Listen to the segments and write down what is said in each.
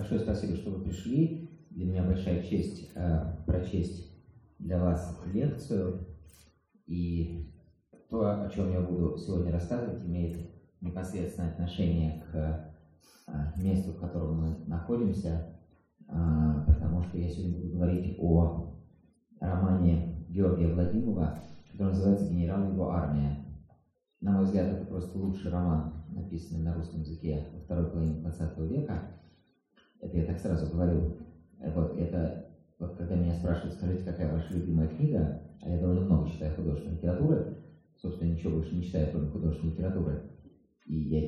Большое спасибо, что вы пришли. Для меня большая честь э, прочесть для вас лекцию. И то, о чем я буду сегодня рассказывать, имеет непосредственное отношение к э, месту, в котором мы находимся, э, потому что я сегодня буду говорить о романе Георгия Владимирова, который называется «Генерал его армия». На мой взгляд, это просто лучший роман, написанный на русском языке во второй половине 20 века. Это я так сразу говорю. Вот это, вот когда меня спрашивают, скажите, какая ваша любимая книга, а я довольно много читаю художественной литературы, собственно, ничего больше не читаю, кроме художественной литературы, и я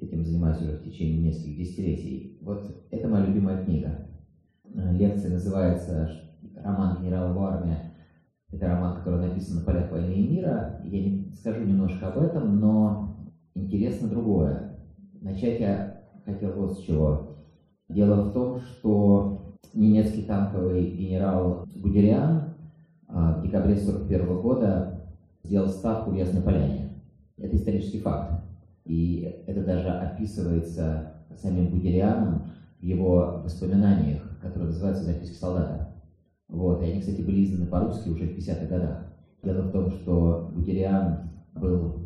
этим занимаюсь уже в течение нескольких десятилетий. Вот это моя любимая книга. Лекция называется «Роман генерала армия». Это роман, который написан на полях войны и мира. Я скажу немножко об этом, но интересно другое. Начать я хотел вот с чего. Дело в том, что немецкий танковый генерал Гудериан а, в декабре 1941 года сделал ставку в Ясной Поляне. Это исторический факт. И это даже описывается самим Гудерианом в его воспоминаниях, которые называются «Записки солдата». Вот. И они, кстати, были изданы по-русски уже в 50-х годах. Дело в том, что Гудериан был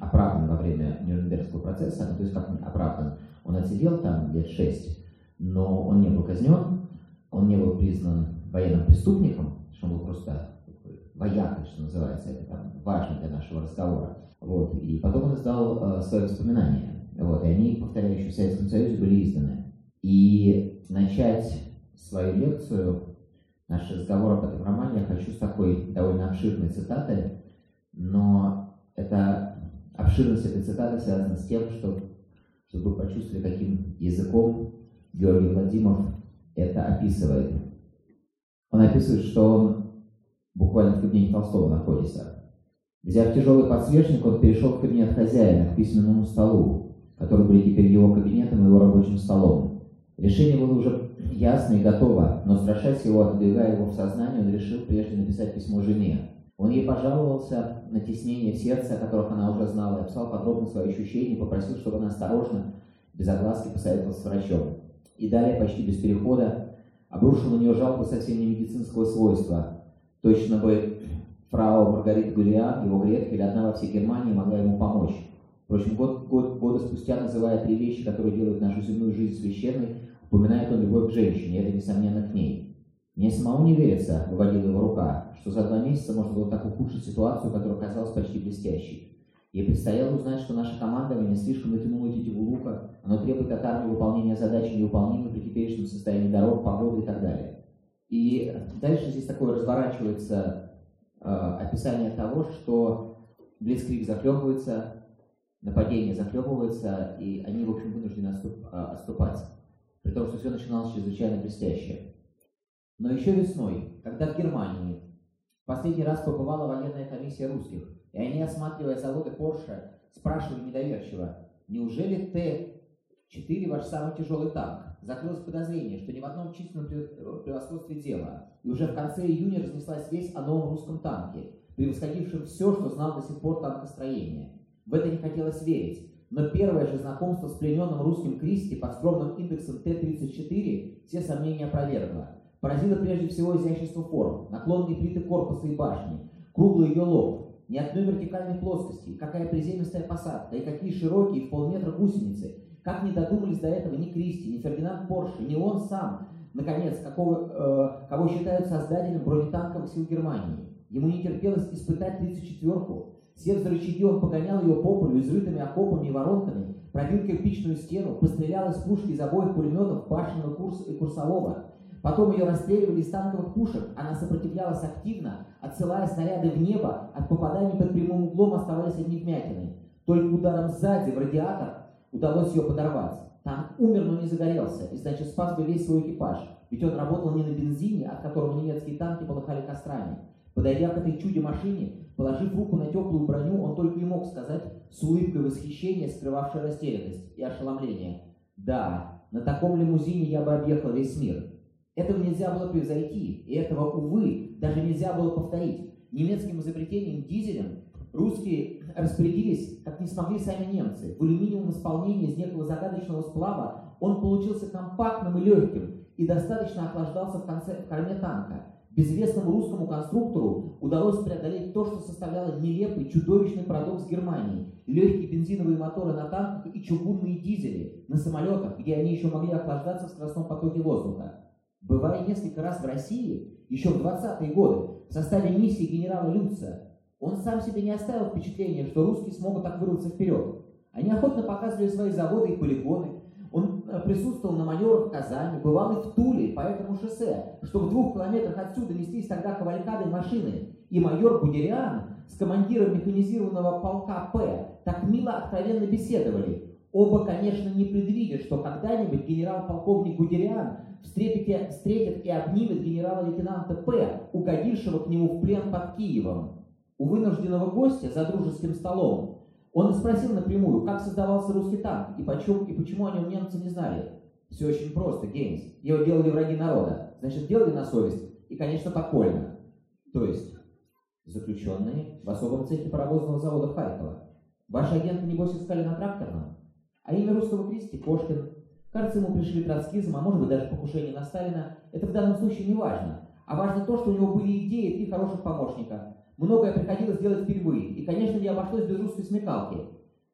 оправдан во время Нюрнбергского процесса, ну, то есть как оправдан, он отсидел там лет шесть, но он не был казнен, он не был признан военным преступником, что он был просто воякой, что называется, это там важно для нашего разговора. Вот. И потом он издал э, свои воспоминания. Вот. И они, повторяю, еще в Советском Союзе были изданы. И начать свою лекцию, наш разговор об этом романе я хочу с такой довольно обширной цитаты, но эта обширность этой цитаты связана с тем, что, чтобы вы почувствовали, каким языком Георгий Владимиров это описывает. Он описывает, что он буквально в кабинете Толстого находится. Взяв тяжелый подсвечник, он перешел в кабинет хозяина, к письменному столу, который был теперь его кабинетом и его рабочим столом. Решение было уже ясно и готово, но страшась его, отодвигая его в сознание, он решил прежде написать письмо жене. Он ей пожаловался на теснение в сердце, о которых она уже знала, и описал подробно свои ощущения попросил, чтобы она осторожно, без огласки посоветовалась с врачом и далее почти без перехода обрушил на нее жалобу совсем не медицинского свойства. Точно бы фрау Маргарита Гулиан, его гретка или одна во всей Германии могла ему помочь. Впрочем, год, год, года спустя, называя три вещи, которые делают нашу земную жизнь священной, упоминает он любовь к женщине, это, несомненно, к ней. Мне самому не верится, выводила его рука, что за два месяца можно было так ухудшить ситуацию, которая казалась почти блестящей. Ей предстояло узнать, что наша команда не слишком натянула тетиву лука, оно требует от армии выполнения задач неуполнимой при теперешнем состоянии дорог, погоды и так далее. И дальше здесь такое разворачивается э, описание того, что Блицкрик захлебывается, нападение захлебывается, и они, в общем, вынуждены отступ, э, отступать. При том, что все начиналось чрезвычайно блестяще. Но еще весной, когда в Германии последний раз побывала военная комиссия русских, и они, осматривая заводы Porsche, спрашивали недоверчиво, неужели Т-4 ваш самый тяжелый танк? Закрылось подозрение, что ни в одном численном превосходстве дела. И уже в конце июня разнеслась весть о новом русском танке, превосходившем все, что знал до сих пор танкостроение. В это не хотелось верить, но первое же знакомство с плененным русским Кристи под скромным индексом Т-34 все сомнения опровергло. Поразило прежде всего изящество форм, наклонные плиты корпуса и башни, круглый ее лоб, ни одной вертикальной плоскости, какая приземистая посадка, и какие широкие в полметра гусеницы. Как не додумались до этого ни Кристи, ни Фердинанд Порше, ни он сам, наконец, какого, э, кого считают создателем бронетанковых сил Германии. Ему не терпелось испытать 34-ку. Сев за рычаги, он погонял ее по полю изрытыми окопами и воронками, пробил кирпичную стену, пострелял из пушки из обоих пулеметов башенного курса и курсового, Потом ее расстреливали из танковых пушек. Она сопротивлялась активно, отсылая снаряды в небо. От попаданий под прямым углом оставались одни вмятины. Только ударом сзади в радиатор удалось ее подорвать. Танк умер, но не загорелся, и значит спас бы весь свой экипаж. Ведь он работал не на бензине, от которого немецкие танки полыхали кострами. Подойдя к этой чуде-машине, положив руку на теплую броню, он только и мог сказать с улыбкой восхищения, скрывавшей растерянность и ошеломление. «Да, на таком лимузине я бы объехал весь мир. Этого нельзя было превзойти, и этого, увы, даже нельзя было повторить. Немецким изобретением дизелем русские распорядились, как не смогли сами немцы. В алюминиевом исполнении из некого загадочного сплава Он получился компактным и легким и достаточно охлаждался в, конце, в корме танка. Безвестному русскому конструктору удалось преодолеть то, что составляло нелепый, чудовищный парадокс Германии. Легкие бензиновые моторы на танках и чугунные дизели на самолетах, где они еще могли охлаждаться в скоростном потоке воздуха. Бывая несколько раз в России, еще в 20-е годы, в составе миссии генерала Люца, он сам себе не оставил впечатления, что русские смогут так вырваться вперед. Они охотно показывали свои заводы и полигоны, он э, присутствовал на маневрах в Казани, бывал и в Туле, по этому шоссе, что в двух километрах отсюда неслись тогда кавалькады машин. И майор Гудериан с командиром механизированного полка П так мило откровенно беседовали. Оба, конечно, не предвидят, что когда-нибудь генерал-полковник Гудериан встретит, встретит и обнимет генерал-лейтенанта П, угодившего к нему в плен под Киевом. У вынужденного гостя за дружеским столом он спросил напрямую, как создавался русский танк и, почему, и почему о нем немцы не знали. Все очень просто, Гейнс. Его делали враги народа. Значит, делали на совесть и, конечно, подпольно. То есть, заключенные в особом цехе паровозного завода Харькова. Ваши агенты, небось, искали на тракторном? А имя русского крести – Кошкин. Кажется, ему пришли троцкизм, а может быть даже покушение на Сталина. Это в данном случае не важно. А важно то, что у него были идеи и хороших помощника. Многое приходилось делать впервые. И, конечно, не обошлось без русской смекалки.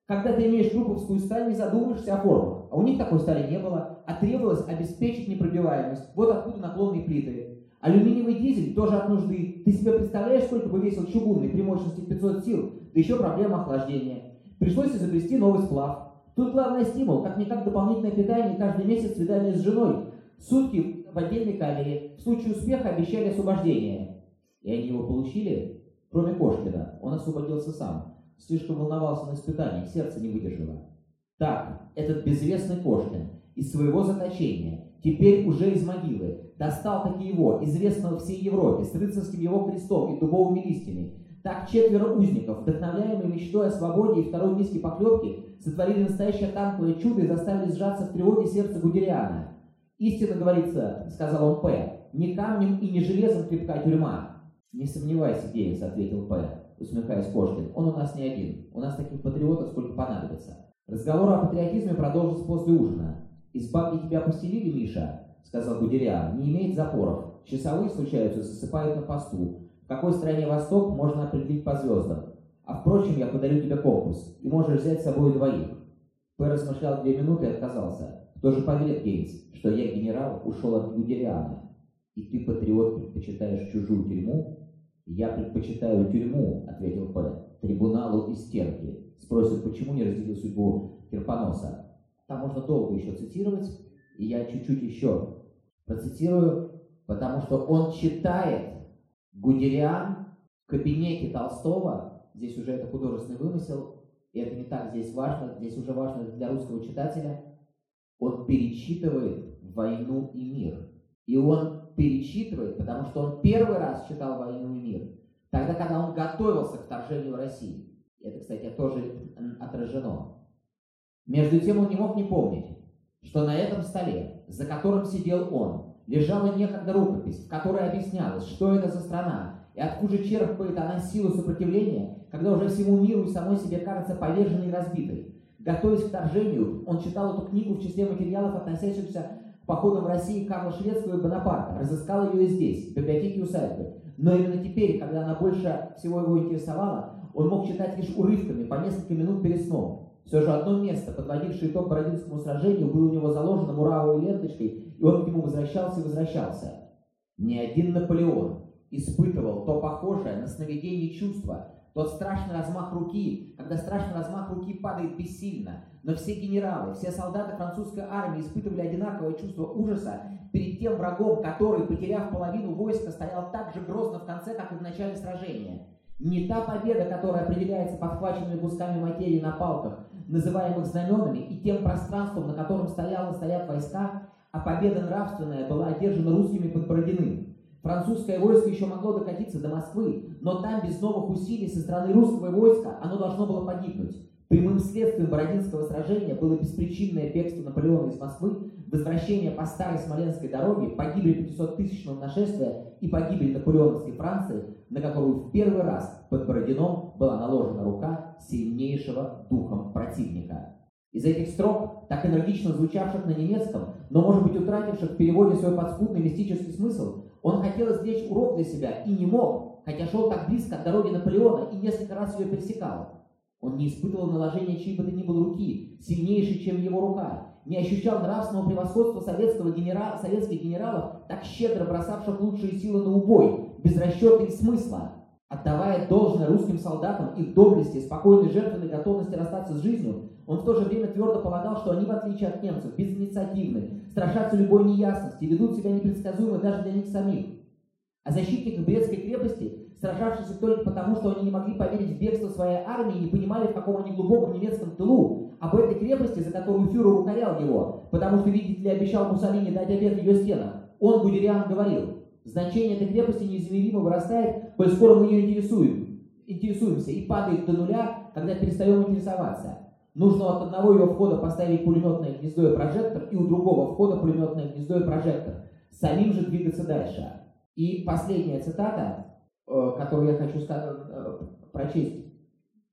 Когда ты имеешь групповскую сталь, не задумываешься о формах. А у них такой стали не было, а требовалось обеспечить непробиваемость. Вот откуда наклонные плиты. Алюминиевый дизель тоже от нужды. Ты себе представляешь, сколько бы весил чугунный при мощности 500 сил, да еще проблема охлаждения. Пришлось изобрести новый сплав. Тут главный стимул, как-никак дополнительное питание каждый месяц свидание с женой. Сутки в отдельной камере. В случае успеха обещали освобождение. И они его получили? Кроме Кошкина, он освободился сам. Слишком волновался на испытании, сердце не выдержало. Так, этот безвестный Кошкин из своего заточения, теперь уже из могилы, достал таки его, известного всей Европе, с рыцарским его крестом и дубовыми листьями. Так четверо узников, вдохновляемые мечтой о свободе и второй миске поклепки, сотворили настоящее танковое чудо и заставили сжаться в тревоге сердце Гудериана. «Истинно говорится, — сказал он П, — не камнем и не железом крепка тюрьма, «Не сомневайся, Гейнц», — ответил П, усмехаясь Кошкин. «Он у нас не один. У нас таких патриотов сколько понадобится». Разговор о патриотизме продолжится после ужина. «Изба, где тебе постелили, Миша?» — сказал Гудериан. «Не имеет запоров. Часовые, случаются, засыпают на посту. В какой стороне Восток можно определить по звездам. А впрочем, я подарю тебе компас, и можешь взять с собой двоих». П размышлял две минуты и отказался. «Кто же поверит, Гейнц, что я, генерал, ушел от Гудериана? И ты, патриот, предпочитаешь чужую тюрьму?» «Я предпочитаю тюрьму», — ответил П. «Трибуналу и стенки». Спросят, почему не разделил судьбу Кирпоноса. Там можно долго еще цитировать, и я чуть-чуть еще процитирую, потому что он читает Гудериан в кабинете Толстого, здесь уже это художественный вымысел, и это не так здесь важно, здесь уже важно для русского читателя, он перечитывает «Войну и мир». И он перечитывает, потому что он первый раз читал «Войну и мир», тогда, когда он готовился к вторжению России. Это, кстати, тоже отражено. Между тем он не мог не помнить, что на этом столе, за которым сидел он, лежала некогда рукопись, в которой объяснялось, что это за страна, и откуда черпает она силу сопротивления, когда уже всему миру и самой себе кажется поверженной и разбитой. Готовясь к вторжению, он читал эту книгу в числе материалов, относящихся походом в России Карла Шведского и Бонапарта, разыскал ее и здесь, в библиотеке усадьбы. Но именно теперь, когда она больше всего его интересовала, он мог читать лишь урывками, по несколько минут перед сном. Все же одно место, подводившее итог Бородинскому сражению, было у него заложено муравой ленточкой, и он к нему возвращался и возвращался. Ни один Наполеон испытывал то похожее на сновидение чувство, тот страшный размах руки, когда страшный размах руки падает бессильно. Но все генералы, все солдаты французской армии испытывали одинаковое чувство ужаса перед тем врагом, который, потеряв половину войска, стоял так же грозно в конце, как и в начале сражения. Не та победа, которая определяется подхваченными кусками материи на палках, называемых знаменами, и тем пространством, на котором стояло стоят войска, а победа нравственная была одержана русскими под Бородиным. Французское войско еще могло докатиться до Москвы, но там без новых усилий со стороны русского войска оно должно было погибнуть. Прямым следствием Бородинского сражения было беспричинное бегство Наполеона из Москвы, возвращение по старой Смоленской дороге, погибель 500-тысячного нашествия и погибель наполеоновской Франции, на которую в первый раз под Бородином была наложена рука сильнейшего духом противника. Из этих строк, так энергично звучавших на немецком, но, может быть, утративших в переводе свой подспудный мистический смысл, он хотел извлечь урок для себя и не мог, хотя шел так близко от дороги Наполеона и несколько раз ее пересекал. Он не испытывал наложения чьей бы то ни было руки, сильнейшей, чем его рука, не ощущал нравственного превосходства советского генера... советских генералов, так щедро бросавших лучшие силы на убой, без расчета и смысла. Отдавая должное русским солдатам их доблести, спокойной жертвенной готовности расстаться с жизнью, он в то же время твердо полагал, что они, в отличие от немцев, безинициативны, страшатся любой неясности, ведут себя непредсказуемо даже для них самих. А защитники Брестской крепости, сражавшиеся только потому, что они не могли поверить в бегство своей армии и не понимали, в каком они глубоком немецком тылу, об этой крепости, за которую фюрер укорял его, потому что, видите ли, обещал Муссолини дать обед ее стенах, он, Гудериан, говорил, значение этой крепости неизмеримо вырастает, коль скоро мы ее интересуем, интересуемся и падает до нуля, когда перестаем интересоваться. Нужно от одного ее входа поставить пулеметное гнездо и прожектор, и у другого входа пулеметное гнездо и прожектор. Самим же двигаться дальше. И последняя цитата, э, которую я хочу э, прочесть.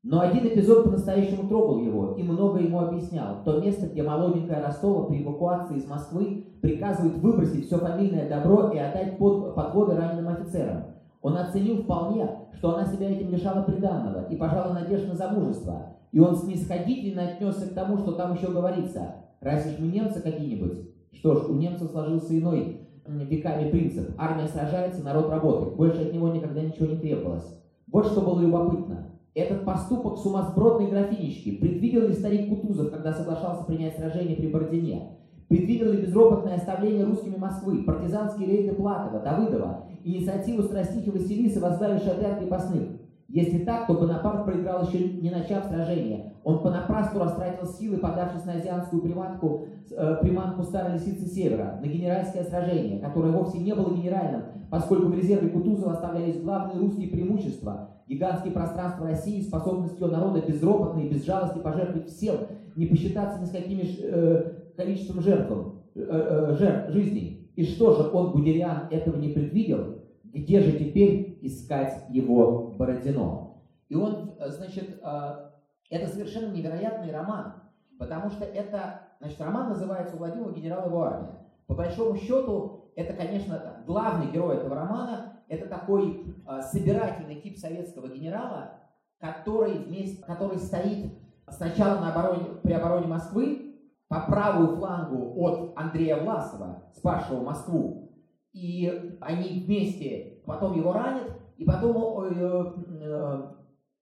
Но один эпизод по-настоящему трогал его и много ему объяснял. То место, где молоденькая Ростова при эвакуации из Москвы приказывает выбросить все фамильное добро и отдать под, подводы раненым офицерам. Он оценил вполне, что она себя этим лишала приданного и, пожалуй, надежд на замужество. И он снисходительно отнесся к тому, что там еще говорится. Разве ж мы немцы какие-нибудь? Что ж, у немцев сложился иной веками принцип. Армия сражается, народ работает. Больше от него никогда ничего не требовалось. Вот что было любопытно. Этот поступок сумасбродной графинички предвидел ли старик Кутузов, когда соглашался принять сражение при Бородине? Предвидел ли безропотное оставление русскими Москвы, партизанские рейды Платова, Давыдова, инициативу Страстихи Василисы, возглавившей отряд крепостных? Если так, то Бонапарт проиграл еще не начав сражение. Он понапрасну растратил силы, подавшись на азианскую приманку, э, приманку старой лисицы Севера, на генеральское сражение, которое вовсе не было генеральным, поскольку в резерве Кутузова оставлялись главные русские преимущества – гигантские пространства России, способность ее народа безропотно и без жалости пожертвовать всем, не посчитаться ни с каким э, количеством жертв, э, э, жертв, жизней. И что же, он, Гудериан, этого не предвидел? Где же теперь искать его Бородино? И он, э, значит, э, это совершенно невероятный роман, потому что это, значит, роман называется «У Владимира генерал его армия». По большому счету, это, конечно, главный герой этого романа, это такой э, собирательный тип советского генерала, который, вместе, который стоит сначала на обороне, при обороне Москвы, по правую флангу от Андрея Власова, спасшего Москву, и они вместе потом его ранят, и потом э, э,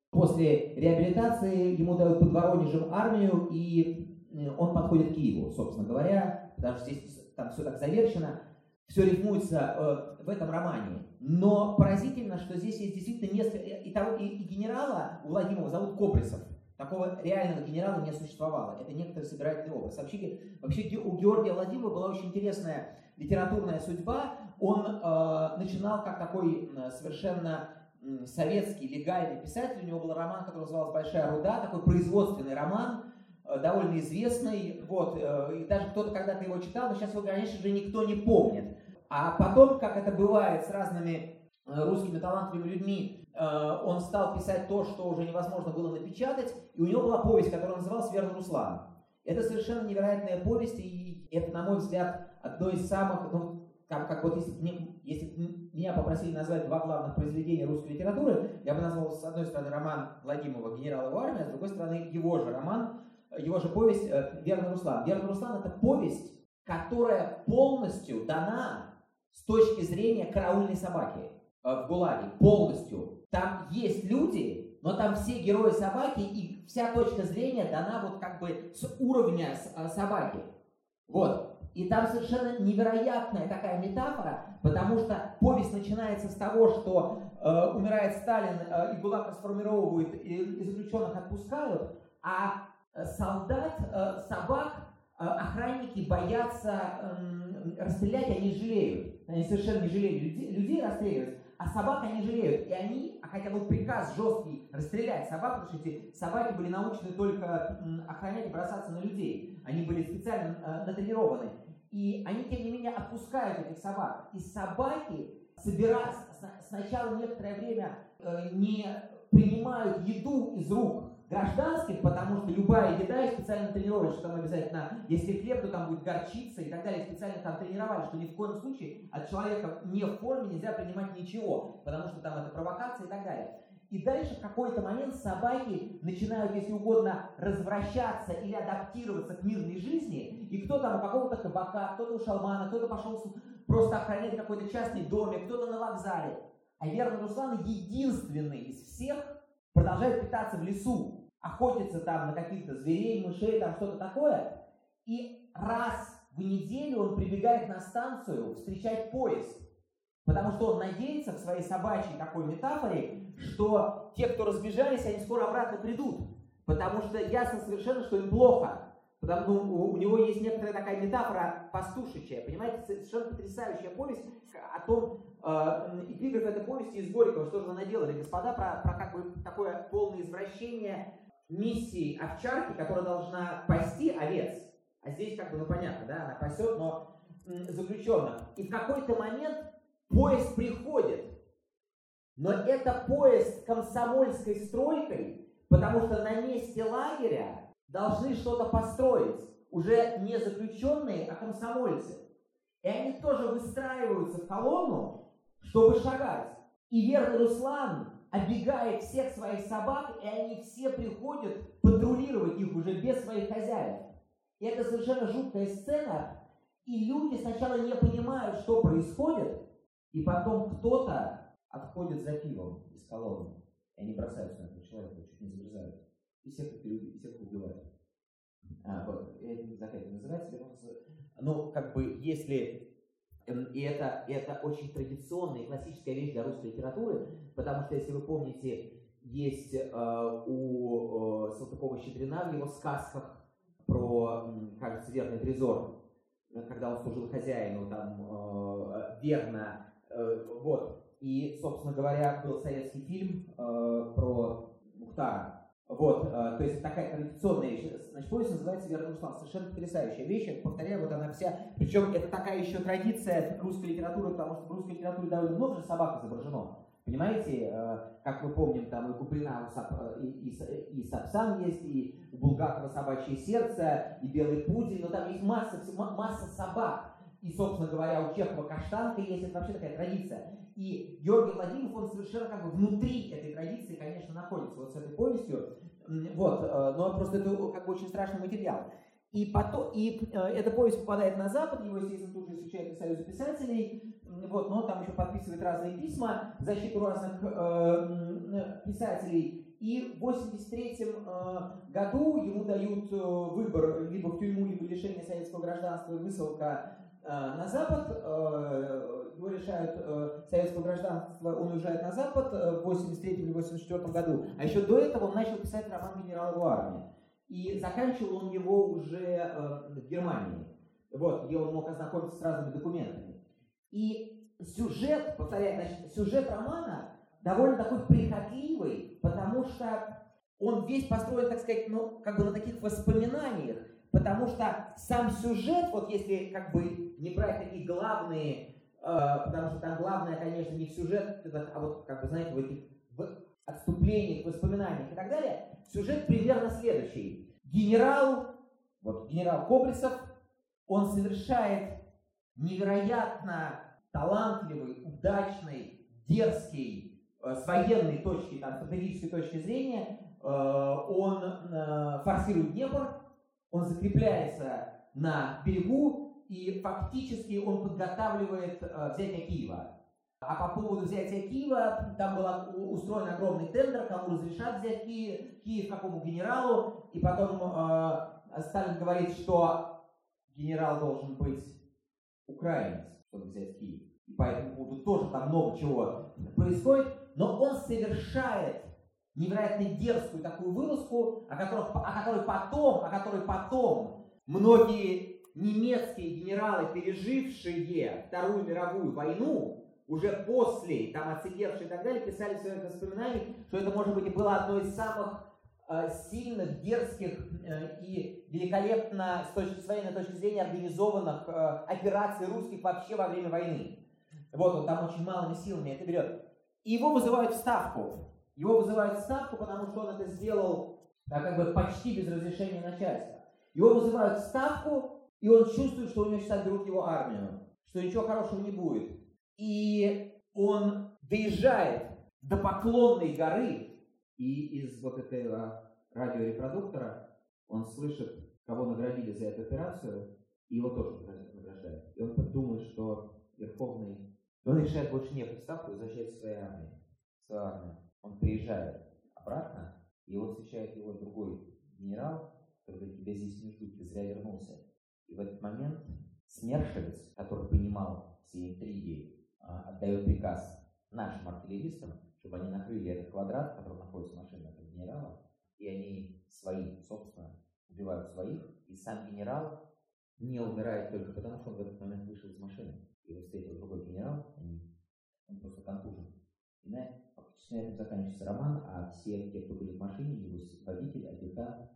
после реабилитации ему дают под Воронежем армию, и э, он подходит к Киеву, собственно говоря, потому что здесь там все так завершено, все рифмуется в этом романе. Но поразительно, что здесь есть действительно несколько... И, того, и, и генерала у Владимира зовут Коприсов. Такого реального генерала не существовало. Это некоторый собирательный образ. Вообще, вообще у Георгия Владимирова была очень интересная литературная судьба. Он э, начинал как такой э, совершенно советский легальный писатель. У него был роман, который назывался «Большая руда», такой производственный роман, э, довольно известный. Вот, э, и даже кто-то когда-то его читал, но сейчас его, конечно же, никто не помнит. А потом, как это бывает с разными русскими талантливыми людьми, он стал писать то, что уже невозможно было напечатать, и у него была повесть, которая называлась «Верный Руслан». Это совершенно невероятная повесть, и это, на мой взгляд, одно из самых, ну, как, как вот если, если меня попросили назвать два главных произведения русской литературы, я бы назвал с одной стороны роман Владимирова «Генерал его армия», с другой стороны его же роман, его же повесть э, «Верный Руслан». «Верный Руслан» — это повесть, которая полностью дана с точки зрения караульной собаки э, в ГУЛАГе, полностью. Там есть люди, но там все герои собаки, и вся точка зрения дана вот как бы с уровня э, собаки. Вот. И там совершенно невероятная такая метафора, потому что повесть начинается с того, что э, умирает Сталин, э, и ГУЛАГ расформировывают, и, и заключенных отпускают, а солдат, э, собак, э, охранники боятся э, расстрелять, они жалеют. Они совершенно не жалеют людей, людей расстреливать, а собак они жалеют. И они, а хотя был приказ жесткий расстрелять собак, потому что эти собаки были научены только охранять и бросаться на людей. Они были специально э, натренированы. И они, тем не менее, отпускают этих собак. И собаки собираются, сначала некоторое время э, не принимают еду из рук гражданских, потому что любая еда и специально тренировали, что там обязательно, если хлеб, то там будет горчица и так далее, специально там тренировали, что ни в коем случае от человека не в форме нельзя принимать ничего, потому что там это провокация и так далее. И дальше в какой-то момент собаки начинают, если угодно, развращаться или адаптироваться к мирной жизни, и кто там у какого-то кабака, кто-то у шалмана, кто-то пошел просто охранять какой-то частный домик, кто-то на вокзале. А верный Руслан единственный из всех продолжает питаться в лесу охотится там на каких-то зверей, мышей, там что-то такое, и раз в неделю он прибегает на станцию встречать поезд. Потому что он надеется в своей собачьей такой метафоре, что те, кто разбежались, они скоро обратно придут. Потому что ясно совершенно, что им плохо. Потому что у, у него есть некоторая такая метафора пастушечья, понимаете, совершенно потрясающая повесть о том, э, эпиграф этой повести из Горького, что же вы наделали, господа, про, про как бы такое полное извращение миссии овчарки, которая должна пасти овец. А здесь как бы, ну понятно, да, она пасет, но заключенных. И в какой-то момент поезд приходит. Но это поезд комсомольской стройкой, потому что на месте лагеря должны что-то построить. Уже не заключенные, а комсомольцы. И они тоже выстраиваются в колонну, чтобы шагать. И верный Руслан оббегает всех своих собак, и они все приходят патрулировать их уже без своих хозяев. И это совершенно жуткая сцена, и люди сначала не понимают, что происходит, и потом кто-то отходит за пивом из колонны, и они бросаются на этого человека, чуть не загрызают, и всех и всех убивают. А, вот, я не знаю, как это называется, но как бы если Эм, и это, это очень традиционная и классическая вещь для русской литературы, потому что, если вы помните, есть э, у э, Салтыкова-Щедрина в его сказках про, кажется, верный трезор, когда он служил хозяину, там, э, верно, э, вот. И, собственно говоря, был советский фильм э, про Мухтара, вот, э, то есть такая традиционная вещь. Значит, повесть называется «Верный Руслан». Совершенно потрясающая вещь. Повторяю, вот она вся. Причем это такая еще традиция русской литературы, потому что в русской литературе довольно много же собак изображено. Понимаете, э, как мы помним, там и Куприна, и, и, и Сапсан есть, и у Булгакова собачье сердце, и белый пудель, но там есть масса, масса собак. И, собственно говоря, у Чехова каштанка есть, это вообще такая традиция. И Георгий Владимиров, он совершенно как бы внутри этой традиции, конечно, находится вот с этой повестью. Вот, э, но просто это как бы очень страшный материал. И, потом, и э, эта повесть попадает на Запад, его, естественно, тут же изучает Союз писателей, вот, но там еще подписывает разные письма в защиту разных э, писателей. И в 83 э, году ему дают э, выбор либо в тюрьму, либо лишение советского гражданства и высылка э, на Запад. Э, его лишают э, советского гражданства, он уезжает на Запад э, в 83 или 84 году. А еще до этого он начал писать роман «Генерал в армии». И заканчивал он его уже э, в Германии, вот, где он мог ознакомиться с разными документами. И сюжет, повторяю, значит, сюжет романа довольно такой прихотливый, потому что он весь построен, так сказать, ну, как бы на таких воспоминаниях, потому что сам сюжет, вот если как бы не брать такие главные Э, потому что там главное, конечно, не сюжет, а вот, как бы, знаете, в этих в отступлениях, воспоминаниях и так далее, сюжет примерно следующий. Генерал, вот генерал Кобрисов, он совершает невероятно талантливый, удачный, дерзкий, э, с военной точки, там, стратегической точки зрения, э, он форсирует Днепр, он закрепляется на берегу, и фактически он подготавливает э, взятие Киева. А по поводу взятия Киева, там был устроен огромный тендер, кому разрешат взять Киев, Киев какому генералу, и потом э, Сталин говорит, что генерал должен быть украинец, чтобы взять Киев. И по этому поводу тоже там много чего происходит, но он совершает невероятно дерзкую такую вылазку, о которой, о которой потом, о которой потом многие немецкие генералы, пережившие Вторую мировую войну, уже после, там отсидевшие и так далее, писали в своих воспоминаниях, что это, может быть, и было одно из самых э, сильных, дерзких э, и великолепно с, точки, с военной точки зрения организованных э, операций русских вообще во время войны. Вот он там очень малыми силами это берет. И его вызывают в ставку. Его вызывают в ставку, потому что он это сделал да, как бы почти без разрешения начальства. Его вызывают в ставку, и он чувствует, что у него сейчас берут его армию, что ничего хорошего не будет. И он доезжает до Поклонной горы, и из вот этого радиорепродуктора он слышит, кого наградили за эту операцию, и его тоже награждают. И он думает, что Верховный... Он решает больше не в Ставку и возвращается в свою армию. В свою армию. Он приезжает обратно, и его встречает его другой генерал, который говорит, тебя здесь не ждут, ты зря вернулся. И в этот момент Смершевец, который понимал все интриги, а, отдает приказ нашим артиллеристам, чтобы они накрыли этот квадрат, в котором находится машина этого генерала, и они свои, собственно, убивают своих, и сам генерал не умирает только потому, что он в этот момент вышел из машины. Его встретил другой генерал, он просто контужен. И на, на этом заканчивается роман, а все те, кто были в машине, его водитель, адъютант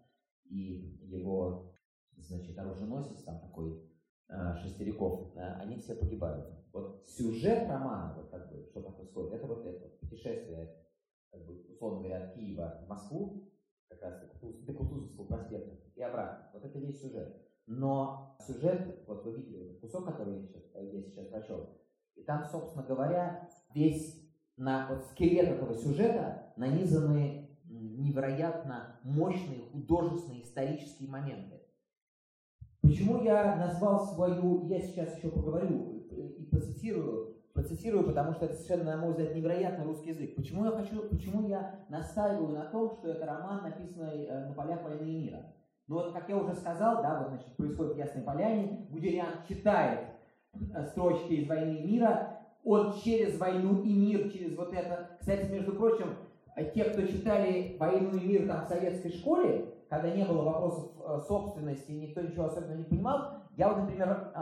и его, значит, оруженосец, там такой э, Шестериков, э, они все погибают. Вот сюжет романа, вот как бы, что там происходит, это вот это, путешествие, как бы, условно говоря, от Киева в Москву, как раз до Кутузовского проспекта и обратно. Вот это весь сюжет. Но сюжет, вот вы видели этот кусок, который я сейчас, я сейчас прочел, и там, собственно говоря, весь на вот скелет этого сюжета нанизаны невероятно мощные художественные исторические моменты. Почему я назвал свою, я сейчас еще поговорю и процитирую, процитирую, потому что это совершенно, на мой взгляд, невероятный русский язык. Почему я хочу, почему я настаиваю на том, что это роман, написанный э, на полях войны и мира? Ну вот, как я уже сказал, да, вот, значит, происходит в Ясной Поляне, Гудериан читает э, строчки из «Войны и мира», он через «Войну и мир», через вот это, кстати, между прочим, э, те, кто читали «Войну и мир» там в советской школе, когда не было вопросов э, собственности, никто ничего особенно не понимал, я вот, например,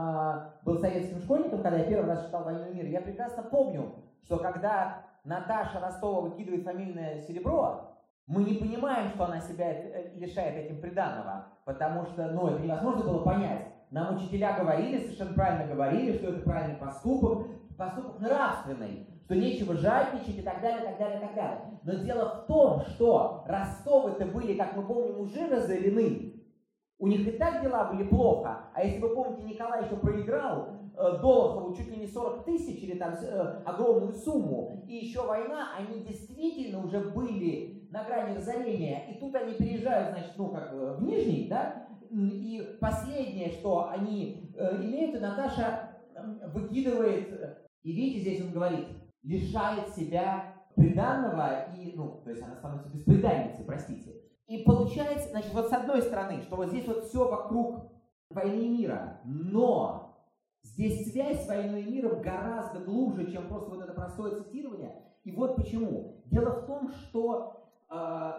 был советским школьником, когда я первый раз читал «Войну и мир», я прекрасно помню, что когда Наташа Ростова выкидывает фамильное серебро, мы не понимаем, что она себя э, лишает этим приданного, потому что, ну, это невозможно было понять. Нам учителя говорили, совершенно правильно говорили, что это правильный поступок, поступок нравственный, что нечего жадничать и так далее, так далее, так далее. Но дело в том, что Ростовы-то были, как мы помним, уже разорены. У них и так дела были плохо. А если вы помните, Николай еще проиграл э, Долохову чуть ли не 40 тысяч или там э, огромную сумму, и еще война, они действительно уже были на грани разорения, и тут они переезжают, значит, ну, как в Нижний, да, и последнее, что они э, имеют, и Наташа э, выкидывает, и видите, здесь он говорит, лишает себя приданного, и, ну, то есть она становится бесприданницей, простите. И получается, значит, вот с одной стороны, что вот здесь вот все вокруг войны и мира, но здесь связь с войной и миром гораздо глубже, чем просто вот это простое цитирование. И вот почему. Дело в том, что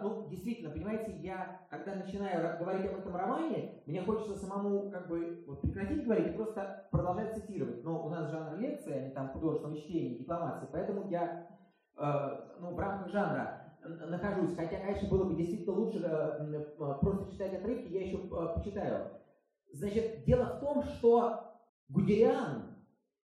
ну, действительно, понимаете, я, когда начинаю говорить об этом романе, мне хочется самому как бы вот, прекратить говорить и просто продолжать цитировать. Но у нас жанр лекции, а не там художественного чтения, дипломации, поэтому я э, ну, в рамках жанра нахожусь. Хотя, конечно, было бы действительно лучше э, просто читать отрывки, я еще э, почитаю. Значит, дело в том, что Гудериан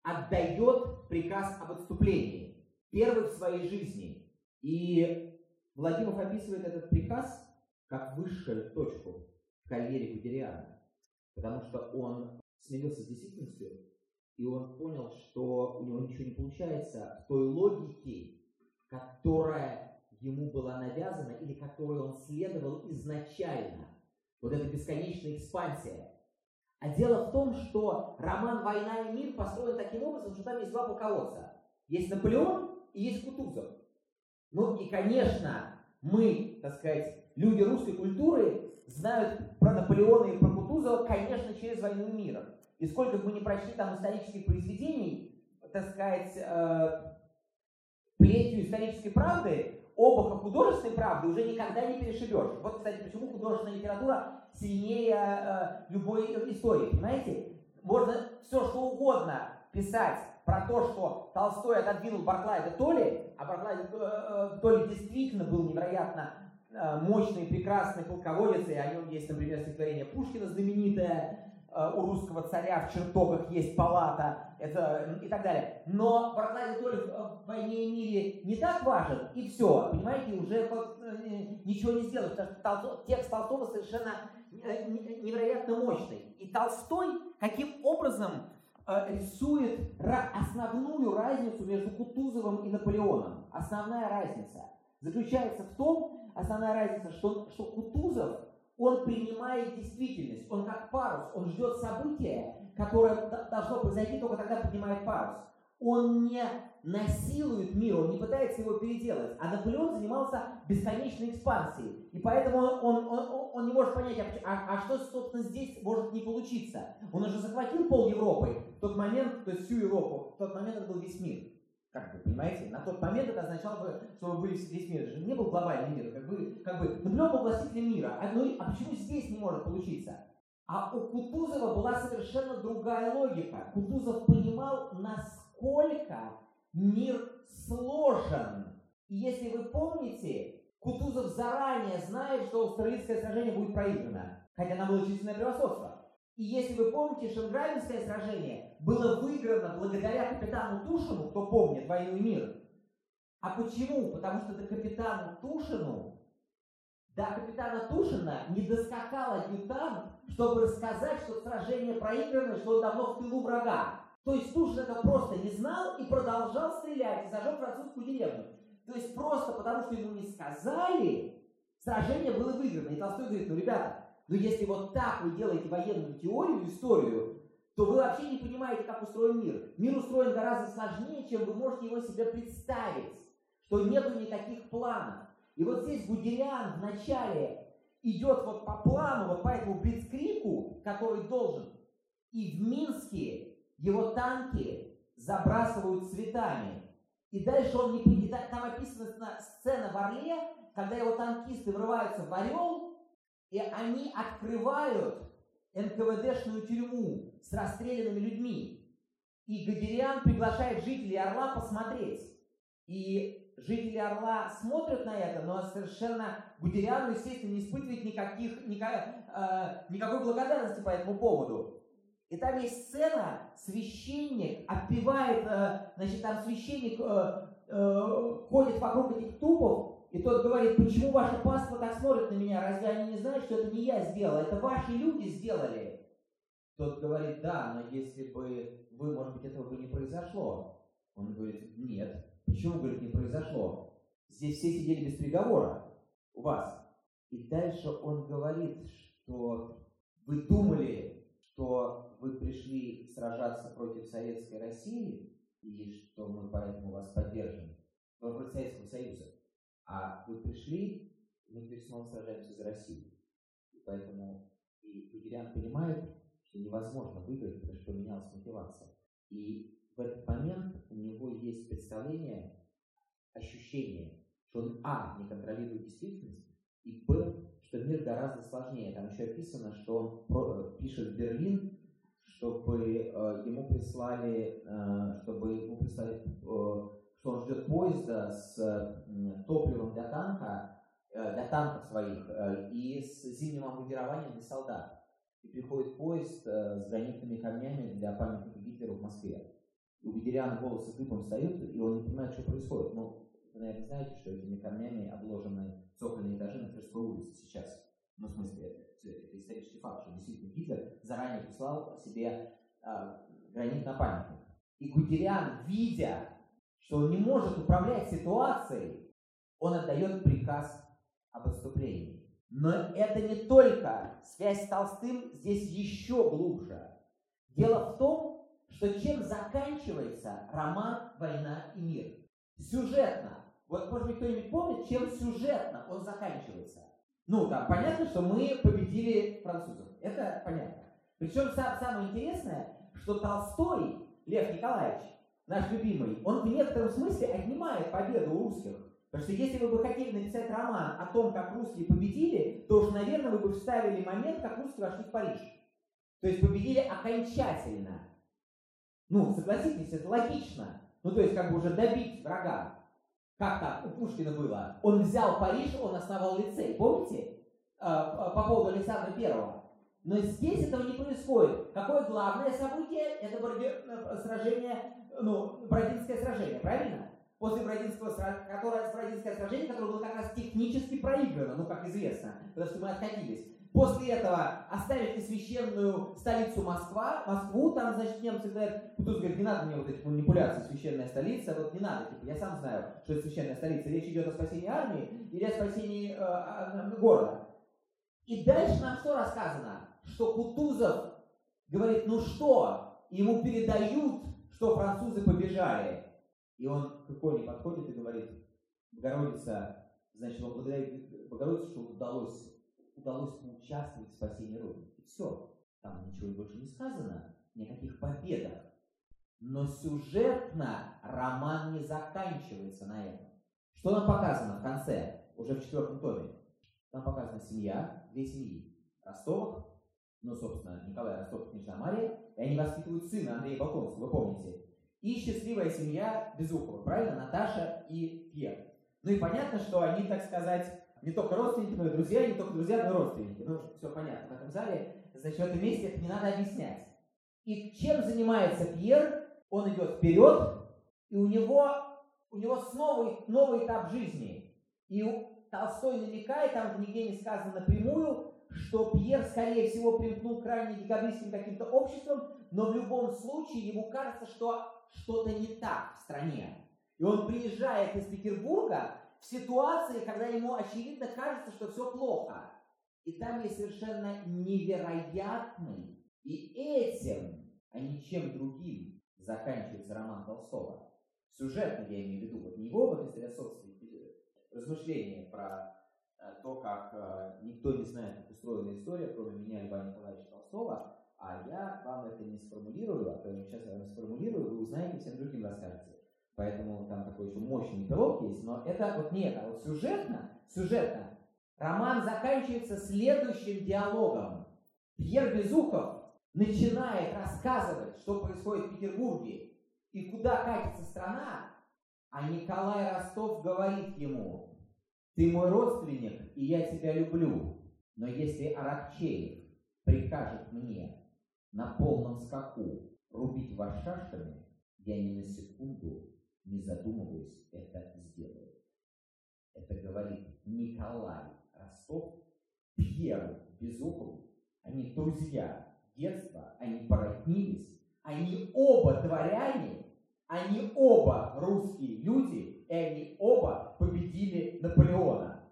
отдает приказ об отступлении, первый в своей жизни. И Владимиров описывает этот приказ как высшую точку в карьере Гудериана, потому что он смирился с действительностью, и он понял, что у него ничего не получается в той логике, которая ему была навязана или которой он следовал изначально. Вот эта бесконечная экспансия. А дело в том, что роман «Война и мир» построен таким образом, что там есть два полководца. Есть Наполеон и есть Кутузов. Ну и, конечно, мы, так сказать, люди русской культуры знают про Наполеона и про Кутузова, конечно, через «Войну и мир». И сколько бы мы не прочли там исторических произведений, так сказать, э, плетью исторической правды, обуха художественной правды уже никогда не перешибешь. Вот, кстати, почему художественная литература сильнее э, любой истории, понимаете? Можно все что угодно писать про то, что Толстой отодвинул Барклая до Толи, а Барклай э, э, Толи действительно был невероятно э, мощный, прекрасный полководец, и о нем есть, например, стихотворение Пушкина знаменитое, э, у русского царя в чертогах есть палата это, и так далее. Но Барклай Толик в «Войне и мире» не так важен, и все, понимаете, уже ничего не сделаешь, потому что текст Толстого совершенно невероятно мощный. И Толстой каким образом рисует основную разницу между Кутузовым и Наполеоном. Основная разница заключается в том, основная разница, что, что Кутузов, он принимает действительность, он как парус, он ждет события, которое должно произойти, только тогда поднимает парус. Он не насилует мир, он не пытается его переделать. А Наполеон занимался бесконечной экспансией. И поэтому он, он, он, он не может понять, а, а, а что, собственно, здесь может не получиться. Он уже захватил пол Европы в тот момент, то есть всю Европу, в тот момент это был весь мир. Как вы понимаете? На тот момент это означало бы, что вы были весь мир. Это же не был глобальный мир. Как бы, как бы Наполеон был властителем мира. А, ну, а почему здесь не может получиться? А у Кутузова была совершенно другая логика. Кутузов понимал, насколько мир сложен. И если вы помните, Кутузов заранее знает, что австралийское сражение будет проиграно. Хотя нам было численное превосходство. И если вы помните, Шенгравинское сражение было выиграно благодаря капитану Тушину, кто помнит «Войну и мир». А почему? Потому что до капитану Тушину, до капитана Тушина не доскакал адъютант, чтобы рассказать, что сражение проиграно, что он давно в тылу врага. То есть Тушин это просто не знал и продолжал стрелять, и зажег французскую деревню. То есть просто потому, что ему не сказали, сражение было выиграно. И Толстой говорит, ну, ребята, но если вот так вы делаете военную теорию, историю, то вы вообще не понимаете, как устроен мир. Мир устроен гораздо сложнее, чем вы можете его себе представить, что нету никаких планов. И вот здесь Гудериан вначале идет вот по плану, вот по этому блицкрику, который должен. И в Минске его танки забрасывают цветами. И дальше он не... Там описана сцена в Орле, когда его танкисты врываются в Орел, и они открывают НКВДшную тюрьму с расстрелянными людьми. И Гадериан приглашает жителей Орла посмотреть. И жители Орла смотрят на это, но совершенно Гудериан, естественно, не испытывает никаких, никак, э, никакой благодарности по этому поводу. И там есть сцена, священник отпевает, э, значит, там священник э, э, ходит вокруг этих тупов и тот говорит, почему ваши паства так смотрят на меня? Разве они не знают, что это не я сделал, это ваши люди сделали? Тот говорит, да, но если бы вы, может быть, этого бы не произошло. Он говорит, нет. Почему, говорит, не произошло? Здесь все сидели без приговора у вас. И дальше он говорит, что вы думали, что вы пришли сражаться против Советской России, и что мы поэтому вас поддержим, против Советского Союза. А вы пришли, мы теперь снова сражаемся за Россию. И поэтому и Гудериан понимает, что невозможно выиграть, потому что поменялась мотивация. И в этот момент у него есть представление, ощущение, что он, а, не контролирует действительность, и, б, что мир гораздо сложнее. Там еще описано, что э, пишет Берлин, чтобы э, ему прислали, э, чтобы ему прислали э, что он ждет поезда с топливом для танка, э, для танков своих э, и с зимним обмундированием для солдат. И приходит поезд э, с гранитными камнями для памятника Гитлеру в Москве. И у Гидериана волосы дыбом встают, и он не понимает, что происходит. Ну, вы, наверное, знаете, что этими камнями обложены цокольные этажи на Тверской улице сейчас. Ну, в смысле, это исторический факт, что действительно Гитлер заранее прислал себе э, гранит на памятник. И Гудериан, видя что он не может управлять ситуацией, он отдает приказ об отступлении. Но это не только связь с Толстым, здесь еще глубже. Дело в том, что чем заканчивается роман «Война и мир». Сюжетно. Вот, может быть, кто-нибудь помнит, чем сюжетно он заканчивается? Ну, там понятно, что мы победили французов. Это понятно. Причем самое интересное, что Толстой, Лев Николаевич, наш любимый, он в некотором смысле отнимает победу у русских. Потому что если вы бы хотели написать роман о том, как русские победили, то уж, наверное, вы бы вставили момент, как русские вошли в Париж. То есть победили окончательно. Ну, согласитесь, это логично. Ну, то есть, как бы уже добить врага. Как так у Пушкина было? Он взял Париж, он основал лицей. Помните? А, по поводу Александра Первого. Но здесь этого не происходит. Какое главное событие? Это э, сражение, ну, Бородинское сражение, правильно? После Бородинского сражения, которое, Бородинское сражение, которое было как раз технически проиграно, ну, как известно, потому что мы откатились. После этого оставили священную столицу Москва, Москву, там, значит, немцы говорят, Кутуз говорит, не надо мне вот этих манипуляций, священная столица, вот не надо, типа, я сам знаю, что это священная столица, речь идет о спасении армии или о спасении э, города. И дальше нам что рассказано? Что Кутузов говорит, ну что, ему передают, что французы побежали. И он к иконе подходит и говорит, Богородица, значит, он благодарит Богородицу, что удалось удалось поучаствовать в спасении Родины. И все. Там ничего больше не сказано, никаких победах. Но сюжетно роман не заканчивается на этом. Что нам показано в конце, уже в четвертом томе? Нам показана семья, две семьи. Ростовых, ну, собственно, Николай Ростов, княжна Мария, и они воспитывают сына Андрея Балконского, вы помните. И счастливая семья Безухова, правильно? Наташа и Пьер. Ну и понятно, что они, так сказать, не только родственники, но и друзья, не только друзья, но и родственники. Ну, все понятно в этом зале. Значит, в этом месте это не надо объяснять. И чем занимается Пьер? Он идет вперед, и у него, у него снова новый этап жизни. И Толстой намекает, там нигде не сказано напрямую, что Пьер, скорее всего, примкнул к крайне декабристским каким-то обществом, но в любом случае ему кажется, что что-то не так в стране. И он приезжает из Петербурга, в ситуации, когда ему очевидно кажется, что все плохо. И там есть совершенно невероятный, и этим, а не чем другим, заканчивается роман Толстого. Сюжетно я имею в виду, вот не его собственных размышления про э, то, как э, никто не знает, как устроена история, кроме меня, Льва Николаевича Толстого, а я вам это не сформулирую, а то сейчас я вам сформулирую, вы узнаете, всем другим расскажете. Поэтому там такой еще мощный пилот есть, но это вот не это. Вот сюжетно, сюжетно, роман заканчивается следующим диалогом. Пьер Безухов начинает рассказывать, что происходит в Петербурге и куда катится страна, а Николай Ростов говорит ему, ты мой родственник, и я тебя люблю, но если Аракчеев прикажет мне на полном скаку рубить вас шашками, я ни на секунду не задумываясь, это сделает. Это говорит Николай Ростов, Пьеру Безухову. Они друзья детства, они породнились, они оба дворяне, они оба русские люди, и они оба победили Наполеона.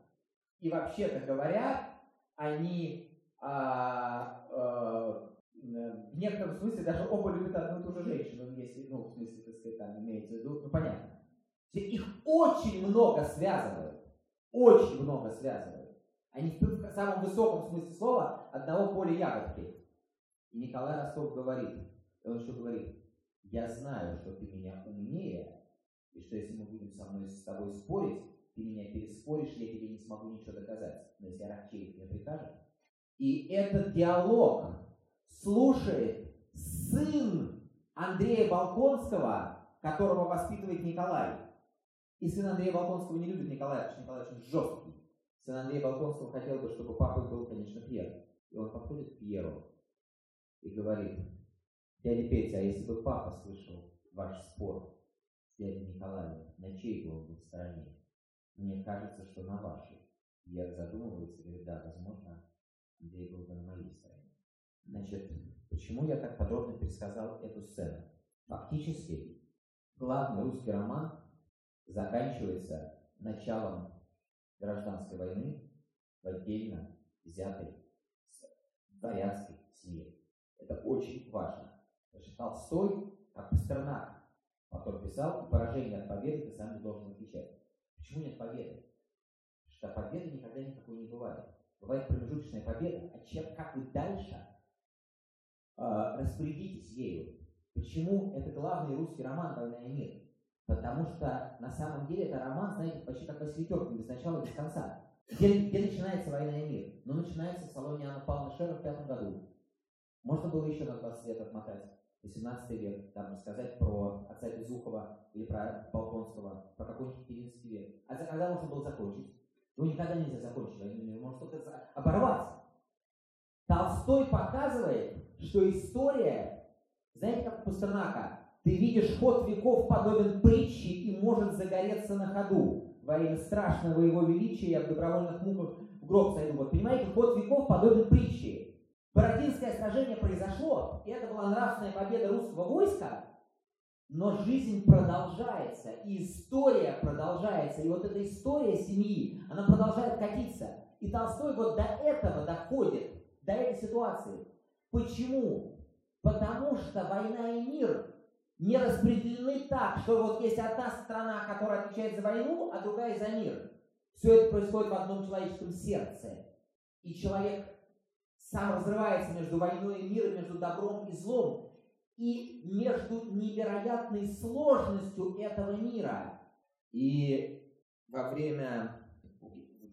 И вообще-то говоря, они а, а, в некотором смысле даже оба любят одну и ту же женщину, если, ну, в смысле, так сказать, там имеется в виду, ну, понятно. Их очень много связывают, очень много связывают. Они в самом высоком смысле слова одного поля ягодки. И Николай Ростов говорит, он еще говорит, я знаю, что ты меня умнее, и что если мы будем со мной с тобой спорить, ты меня переспоришь, я тебе не смогу ничего доказать. Но если Аракчеев мне прикажет. И этот диалог слушает сын Андрея Балконского, которого воспитывает Николай. И сын Андрея Балконского не любит Николая, потому что Николай очень жесткий. Сын Андрея Балконского хотел бы, чтобы папой был, конечно, Пьер. И он подходит к Пьеру и говорит, дядя Петя, а если бы папа слышал ваш спор с дядей Николаем, на чьей бы он был стороне? Мне кажется, что на вашей. Пьер задумывается говорит, да, возможно, Андрей был бы на моей стороне. Значит, почему я так подробно пересказал эту сцену? Фактически, главный русский роман заканчивается началом гражданской войны в отдельно взятой дворянской семье. Это очень важно. Потому Толстой, как Пастернак, потом писал, поражение от победы ты сам должен отвечать. Почему нет победы? Потому что победы никогда никакой не бывает. Бывает промежуточная победа, а чем, как вы дальше распорядитесь ею. Почему это главный русский роман «Война и мир»? Потому что на самом деле это роман, знаете, почти как Василитер, без начала, без конца. Где, где начинается «Война и мир»? Ну, начинается в салоне Анны Павловны Шера в пятом году. Можно было еще на 20 лет отмотать. 18 век, там рассказать про отца Безухова или про Болконского, про какой-нибудь Пелинский век. А за когда можно было закончить? Ну, никогда нельзя закончить войну, можно только оборвать. Толстой показывает, что история, знаете, как у Пастернака, ты видишь ход веков подобен притче и может загореться на ходу. Во имя страшного его величия я в добровольных муках в гроб сойду. Вот понимаете, ход веков подобен притче. Бородинское сражение произошло, и это была нравственная победа русского войска, но жизнь продолжается, и история продолжается. И вот эта история семьи, она продолжает катиться. И Толстой вот до этого доходит, до этой ситуации. Почему? Потому что война и мир не распределены так, что вот есть одна страна, которая отвечает за войну, а другая за мир. Все это происходит в одном человеческом сердце. И человек сам разрывается между войной и миром, между добром и злом, и между невероятной сложностью этого мира. И во время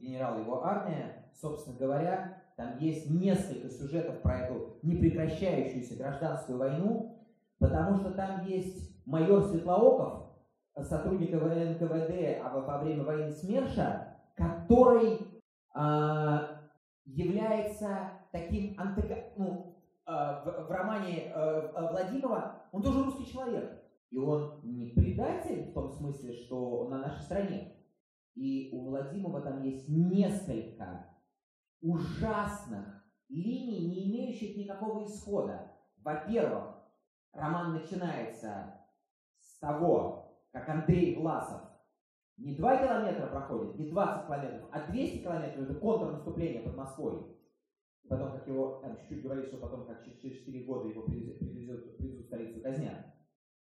генерала его армия, собственно говоря, там есть несколько сюжетов про эту непрекращающуюся гражданскую войну, Потому что там есть майор Светлооков, сотрудник НКВД а во время войны СМЕРШа, который э, является таким антага... ну, э, в, в романе э, Владимирова, он тоже русский человек. И он не предатель в том смысле, что он на нашей стороне. И у Владимира там есть несколько ужасных линий, не имеющих никакого исхода. Во-первых, роман начинается с того, как Андрей Власов не 2 километра проходит, не 20 километров, а 200 километров, это контрнаступление под Москвой. И потом, как его, там чуть-чуть говорили, что потом, как через 4 года его привезут, привезут, в столицу казнят.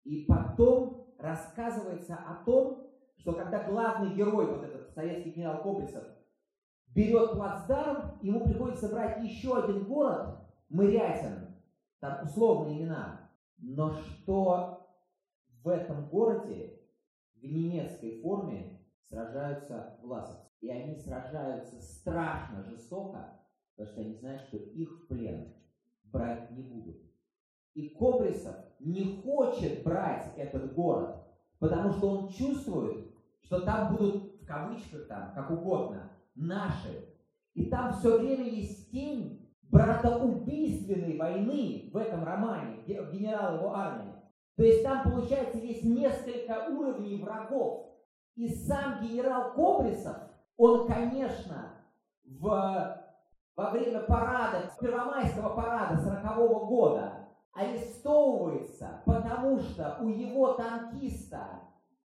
И потом рассказывается о том, что когда главный герой, вот этот советский генерал Коблесов, берет плацдарм, ему приходится брать еще один город, Мырятин, там условные имена, но что в этом городе в немецкой форме сражаются власовцы. И они сражаются страшно жестоко, потому что они знают, что их в плен брать не будут. И Кобрисов не хочет брать этот город, потому что он чувствует, что там будут, в кавычках там, как угодно, наши. И там все время есть тень братоубийственной войны в этом романе, генерал его армии. То есть там, получается, есть несколько уровней врагов. И сам генерал Кобрисов, он, конечно, в, во время парада, Первомайского парада 40 -го года арестовывается, потому что у его танкиста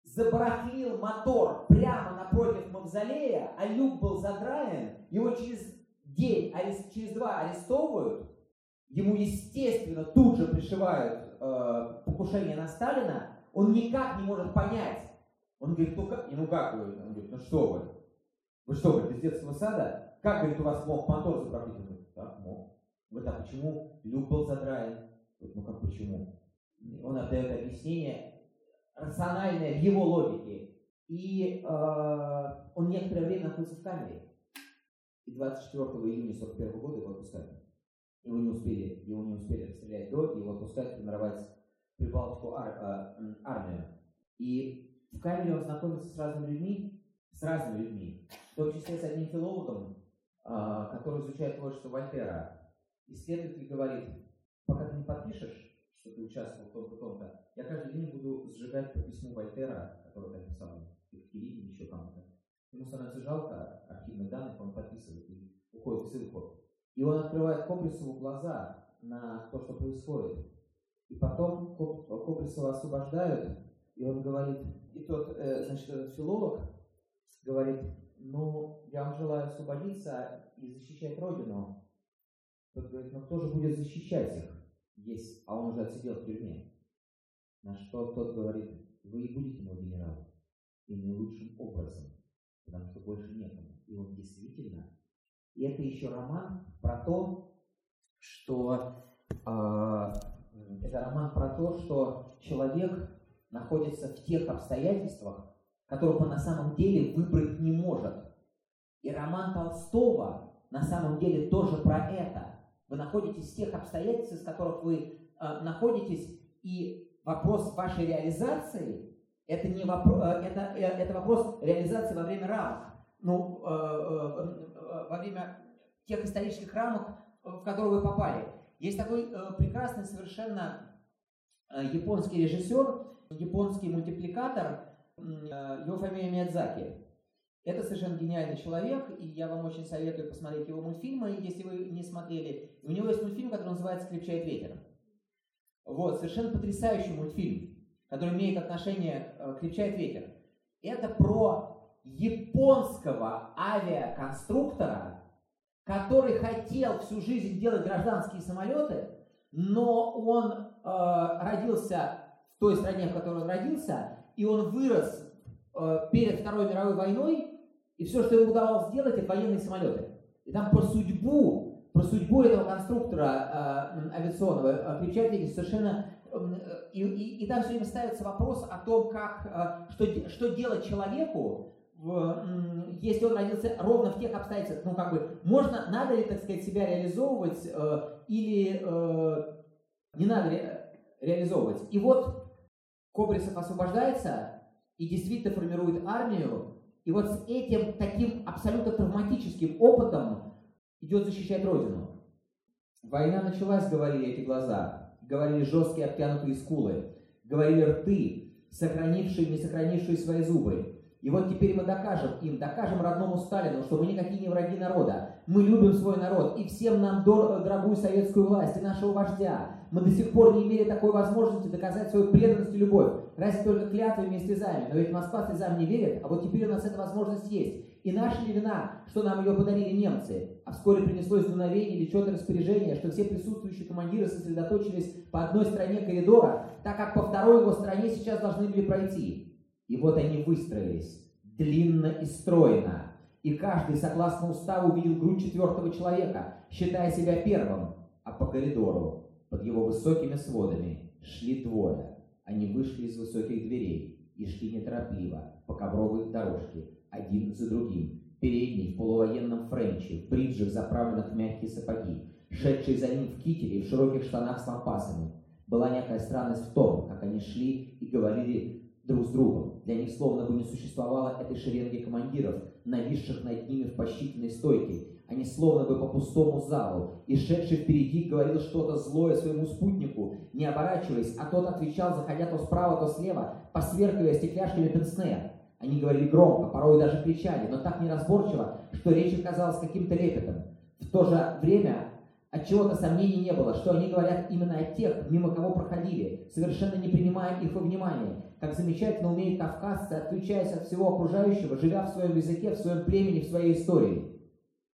забарахлил мотор прямо напротив мавзолея, а люк был задраен, его через день, через два арестовывают, ему, естественно, тут же пришивают э, покушение на Сталина, он никак не может понять. Он говорит, ну как, ну как вы? Он говорит, ну что вы? Вы что, говорит, из детского сада? Как, говорит, у вас мог мотор заправить? Он говорит, так, мог. Говорит, а почему люк был задраен? Говорит, ну как почему? Он отдает объяснение рациональное в его логике. И э, он некоторое время находится в камере. И 24 июня 41 года его отпускают. Его не успели, его не успели расстрелять до, его отпускают формировать Прибалтику ар, а, армию. И в камере он знакомится с разными людьми, с разными людьми, в том числе с одним филологом, а, который изучает творчество Вольтера. Исследователь говорит, пока ты не подпишешь, что ты участвовал в том-то, том-то, я каждый день буду сжигать по письму Вольтера, который ты написал Киеве, еще кому-то. Ему становится жалко архивных данных, он подписывает и уходит в ссылку. И он открывает Кобрисову глаза на то, что происходит. И потом Кобрисова освобождают, и он говорит, и тот, э, значит, этот филолог говорит, ну, я вам желаю освободиться и защищать Родину. Тот говорит, ну кто же будет защищать их, есть, а он уже отсидел в тюрьме. На что тот говорит, вы и будете мой генерал, и наилучшим образом потому что больше некому. И он действительно... И это еще роман про то, что... Э, это роман про то, что человек находится в тех обстоятельствах, которых он на самом деле выбрать не может. И роман Толстого на самом деле тоже про это. Вы находитесь в тех обстоятельствах, в которых вы э, находитесь, и вопрос вашей реализации это, не вопрос, э, это, э, это вопрос реализации во время рамок. Ну, э, во время тех исторических рамок, в который вы попали. Есть такой э, прекрасный совершенно э, японский режиссер, японский мультипликатор, э, его фамилия Миядзаки. Это совершенно гениальный человек, и я вам очень советую посмотреть его мультфильмы, если вы не смотрели. У него есть мультфильм, который называется «Крепчает ветер». Вот, совершенно потрясающий мультфильм, который имеет отношение к «Крепчает ветер». Это про японского авиаконструктора, который хотел всю жизнь делать гражданские самолеты, но он э, родился в той стране, в которой он родился, и он вырос э, перед Второй мировой войной, и все, что ему удавалось сделать, это военные самолеты. И там про судьбу, про судьбу этого конструктора э, авиационного э, кричатели совершенно... Э, и, и, и там все время ставится вопрос о том, как, э, что, что делать человеку, если он родился ровно в тех обстоятельствах, ну как бы, можно, надо ли, так сказать, себя реализовывать э, или э, не надо ре, реализовывать. И вот Кобрисов освобождается и действительно формирует армию, и вот с этим таким абсолютно травматическим опытом идет защищать Родину. Война началась, говорили эти глаза, говорили жесткие обтянутые скулы, говорили рты, сохранившие и не сохранившие свои зубы, и вот теперь мы докажем им, докажем родному Сталину, что мы никакие не враги народа. Мы любим свой народ и всем нам дор- дорогую советскую власть и нашего вождя. Мы до сих пор не имели такой возможности доказать свою преданность и любовь. Разве только клятвами и слезами. Но ведь Москва слезам не верит, а вот теперь у нас эта возможность есть. И наша ли вина, что нам ее подарили немцы? А вскоре принеслось дуновение или что-то распоряжение, что все присутствующие командиры сосредоточились по одной стороне коридора, так как по второй его стороне сейчас должны были пройти. И вот они выстроились, длинно и стройно. И каждый, согласно уставу, видел грудь четвертого человека, считая себя первым. А по коридору, под его высокими сводами, шли двое. Они вышли из высоких дверей и шли неторопливо, по ковровой дорожке, один за другим. Передний в полувоенном френче, в бриджах, заправленных в мягкие сапоги, шедший за ним в кителе и в широких штанах с лампасами. Была некая странность в том, как они шли и говорили друг с другом. Для них словно бы не существовало этой шеренги командиров, нависших над ними в посчитанной стойке. Они словно бы по пустому залу, и шедший впереди говорил что-то злое своему спутнику, не оборачиваясь, а тот отвечал, заходя то справа, то слева, посверкивая стекляшками пенсне. Они говорили громко, порой даже кричали, но так неразборчиво, что речь казалась каким-то лепетом. В то же время от чего-то сомнений не было, что они говорят именно о тех, мимо кого проходили, совершенно не принимая их во внимание, как замечательно умеют кавказцы, отключаясь от всего окружающего, живя в своем языке, в своем племени, в своей истории.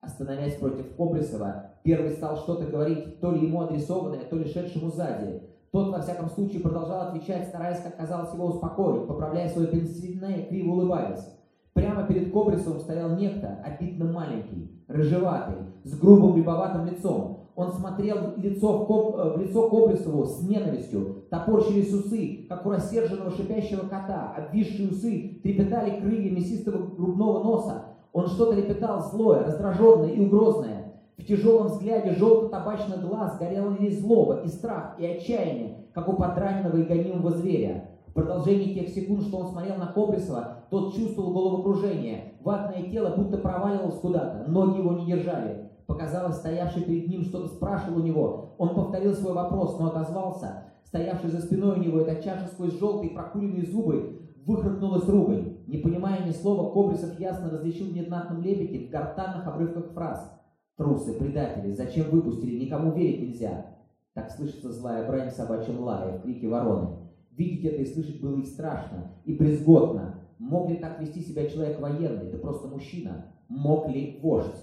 Остановясь против Кобрисова, первый стал что-то говорить, то ли ему адресованное, то ли шедшему сзади. Тот, во всяком случае, продолжал отвечать, стараясь, как казалось, его успокоить, поправляя свое пенсильное, криво улыбаясь. Прямо перед Кобрисовым стоял некто, обидно маленький, рыжеватый, с грубым либоватым лицом, он смотрел лицо, в, Коб, э, в лицо Кобрисову с ненавистью. Топорщились усы, как у рассерженного шипящего кота. Обвисшие усы трепетали крылья мясистого грубного носа. Он что-то лепетал злое, раздраженное и угрозное. В тяжелом взгляде желто-табачных глаз горела ли злоба, и страх, и отчаяние, как у подраненного и гонимого зверя. В продолжении тех секунд, что он смотрел на Кобрисова, тот чувствовал головокружение. Ватное тело будто проваливалось куда-то, ноги его не держали. Показалось, стоявший перед ним что-то спрашивал у него. Он повторил свой вопрос, но отозвался. Стоявший за спиной у него, эта чаша сквозь желтые прокуренные зубы, выхракнулась ругань. Не понимая ни слова, Кобрисов ясно различил в незнатном лепете, в гортанных обрывках фраз. «Трусы, предатели, зачем выпустили? Никому верить нельзя!» Так слышится злая брань в в крике вороны. Видеть это и слышать было и страшно, и брезготно. Мог ли так вести себя человек военный, да просто мужчина? Мог ли вождь?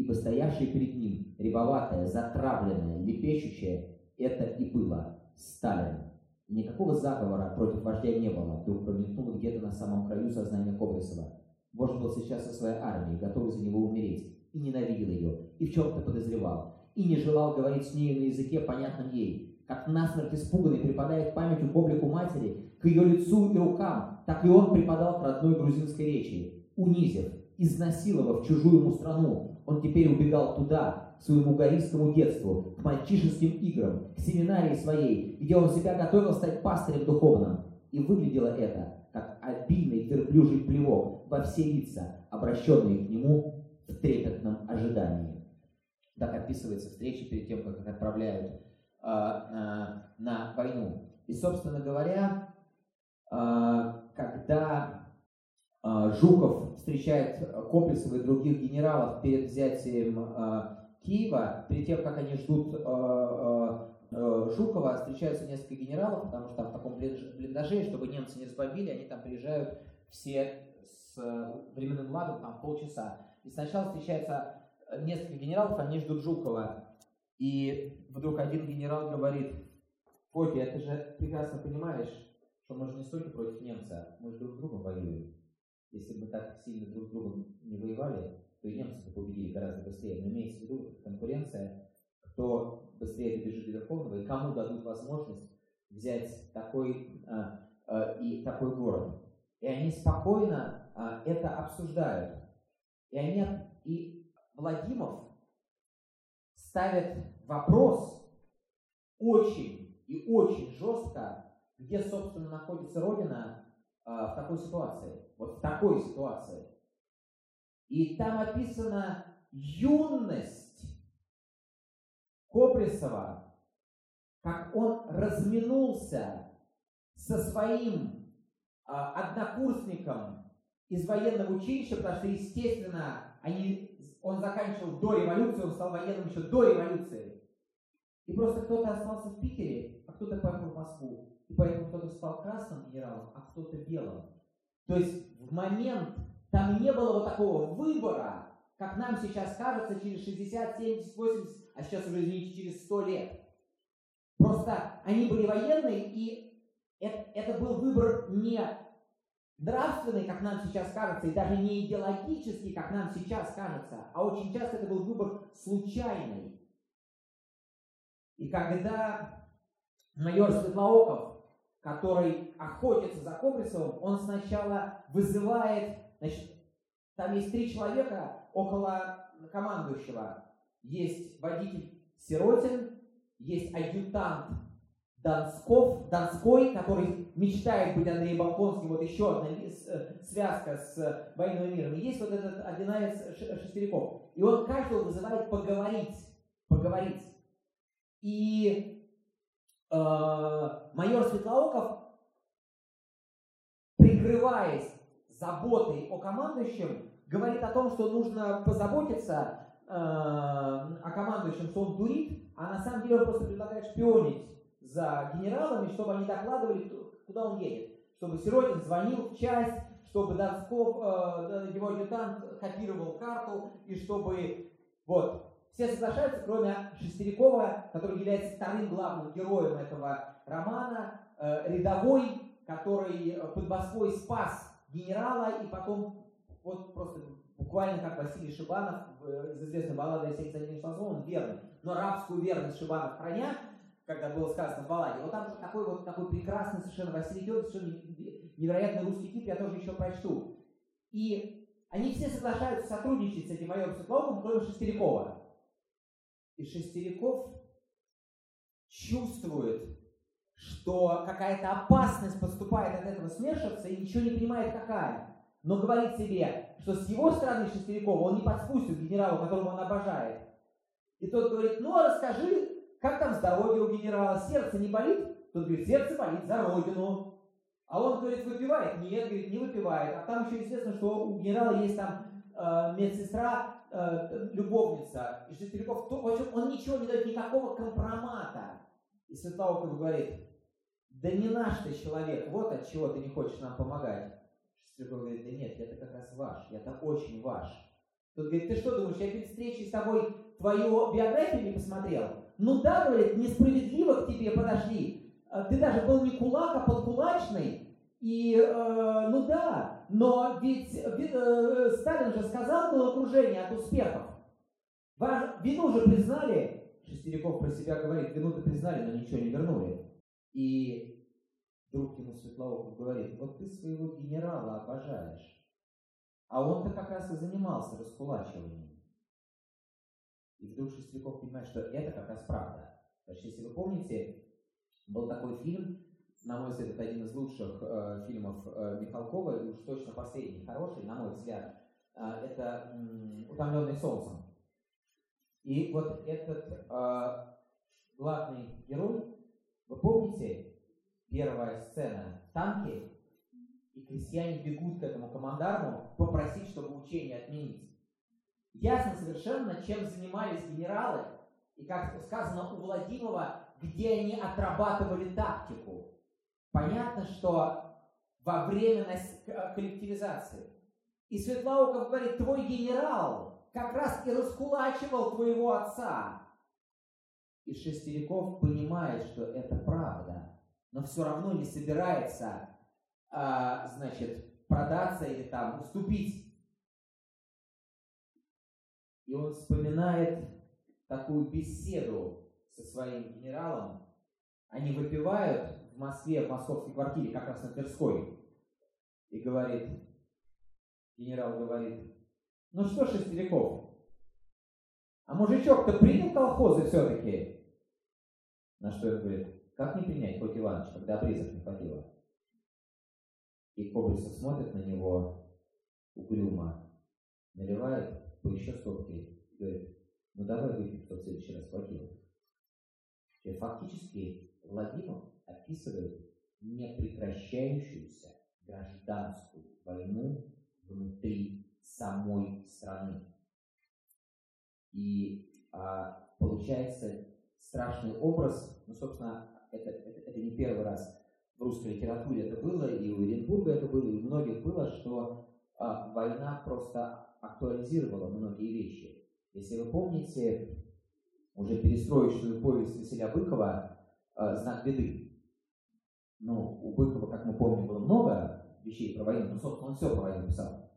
Ибо стоявшее перед ним, рябоватое, затравленное, лепещущее, это и было Сталин. Никакого заговора против вождя не было, вдруг промелькнуло где-то на самом краю сознания Кобрисова. Вождь был сейчас со своей армией, готовый за него умереть, и ненавидел ее, и в чем-то подозревал, и не желал говорить с ней на языке, понятном ей. Как насмерть испуганный припадает памятью к облику матери, к ее лицу и рукам, так и он припадал к родной грузинской речи, унизив, изнасиловав чужую ему страну, он теперь убегал туда, к своему гористскому детству, к мальчишеским играм, к семинарии своей, где он себя готовил стать пастырем духовным. И выглядело это, как обильный верблюжий плевок во все лица, обращенные к нему в трепетном ожидании. так описывается встреча перед тем, как их отправляют э, на, на войну. И, собственно говоря, э, когда э, Жуков встречает Коплесова и других генералов перед взятием э, Киева, перед тем, как они ждут э, э, Жукова, встречаются несколько генералов, потому что там в таком блиндаже, чтобы немцы не разбомбили, они там приезжают все с временным лагом, там полчаса. И сначала встречается несколько генералов, они ждут Жукова. И вдруг один генерал говорит, Фоки, ты же прекрасно понимаешь, что мы же не столько против немца, мы же друг с другом воюем. Если бы так сильно друг с другом не воевали, то и немцы бы победили гораздо быстрее. Но имеется в виду конкуренция, кто быстрее добежит до Верховного и кому дадут возможность взять такой а, а, и такой город. И они спокойно а, это обсуждают. И они и Владимов ставит вопрос очень и очень жестко, где, собственно, находится Родина э, в такой ситуации. Вот в такой ситуации. И там описана юность Коприсова, как он разминулся со своим э, однокурсником из военного училища, потому что, естественно, они он заканчивал до революции, он стал военным еще до революции. И просто кто-то остался в Питере, а кто-то поехал в Москву. И поэтому кто-то стал красным генералом, а кто-то белым. То есть в момент там не было вот такого выбора, как нам сейчас кажется, через 60, 70, 80, а сейчас уже, извините, через 100 лет. Просто они были военные, и это, это был выбор не нравственный, как нам сейчас кажется, и даже не идеологический, как нам сейчас кажется, а очень часто это был выбор случайный. И когда майор Светлооков, который охотится за Кобрисовым, он сначала вызывает, значит, там есть три человека около командующего. Есть водитель Сиротин, есть адъютант Донсков, Донской, который мечтает быть Андреем Балконским, вот еще одна э, связка с военным миром. И есть вот этот одинарец Шестериков. И он каждого вызывает поговорить, поговорить. И э, майор Светлооков, прикрываясь заботой о командующем, говорит о том, что нужно позаботиться э, о командующем, что он дурит, а на самом деле он просто предлагает шпионить за генералами, чтобы они докладывали, куда он едет. Чтобы Сиротин звонил в часть, чтобы Донсков, э, его адъютант копировал карту, и чтобы... Вот. Все соглашаются, кроме Шестерякова, который является вторым главным героем этого романа, э, рядовой, который под Москвой спас генерала, и потом вот просто буквально как Василий Шибанов из известной баллады «Алексей он верный, но рабскую верность Шибанов храня, когда было сказано в балладе. Вот там такой вот такой прекрасный совершенно Василий Георгиевич, совершенно невероятный русский тип, я тоже еще прочту. И они все соглашаются сотрудничать с этим майором Светловым, кроме Шестерякова. И Шестеряков чувствует, что какая-то опасность поступает от этого смершивца и ничего не понимает, какая. Но говорит себе, что с его стороны Шестерякова он не подспустит генералу, которого он обожает. И тот говорит, ну а расскажи, как там здоровье у генерала? Сердце не болит? Тот говорит, сердце болит за родину. А он, говорит, выпивает? Нет, говорит, не выпивает. А там еще известно, что у генерала есть там э, медсестра, э, любовница. И Шестеряков, то, в общем, он ничего не дает, никакого компромата. И Светлауков говорит, да не наш ты человек, вот от чего ты не хочешь нам помогать. Шестеряков говорит, да нет, я-то как раз ваш, я-то очень ваш. Тот говорит, ты что думаешь, я перед встречей с тобой твою биографию не посмотрел? Ну да, говорит, несправедливо к тебе подошли. А, ты даже был не кулак, а подкулачный. И, э, ну да, но ведь э, Сталин же сказал было окружение от успехов. Вину же признали, Шестеряков про себя говорит, вину-то признали, но ничего не вернули. И друг ему Светлоухов говорит, вот ты своего генерала обожаешь. А он-то как раз и занимался раскулачиванием. И вдруг Шестеряков понимает, что это как раз правда. Значит, если вы помните, был такой фильм, на мой взгляд, это один из лучших э, фильмов э, Михалкова, и уж точно последний хороший, на мой взгляд, э, это э, «Утомленный солнцем». И вот этот э, главный герой, вы помните, первая сцена, танки, и крестьяне бегут к этому командарму попросить, чтобы учение отменить. Ясно совершенно, чем занимались генералы, и как сказано у Владимира, где они отрабатывали тактику. Понятно, что во время коллективизации. И Светлауков говорит, твой генерал как раз и раскулачивал твоего отца. И Шестериков понимает, что это правда, но все равно не собирается, а, значит, продаться или там уступить. И он вспоминает такую беседу со своим генералом. Они выпивают Москве, в московской квартире, как раз на Тверской. И говорит, генерал говорит, ну что, Шестериков, а мужичок-то принял колхозы все-таки? На что он говорит, как не принять, хоть Иванович, когда обрезок не хватило? И Кобрисов смотрит на него угрюмо, наливает по еще стопке и говорит, ну давай выпьем, кто в следующий раз хватило. Фактически Владимир описывает непрекращающуюся гражданскую войну внутри самой страны. И а, получается страшный образ, ну, собственно, это, это, это не первый раз в русской литературе это было, и у Оренбурга это было, и у многих было, что а, война просто актуализировала многие вещи. Если вы помните уже перестроечную повесть Василия Быкова а, «Знак беды», ну, у Быкова, как мы помним, было много вещей про войну, ну, собственно, он все про войну писал.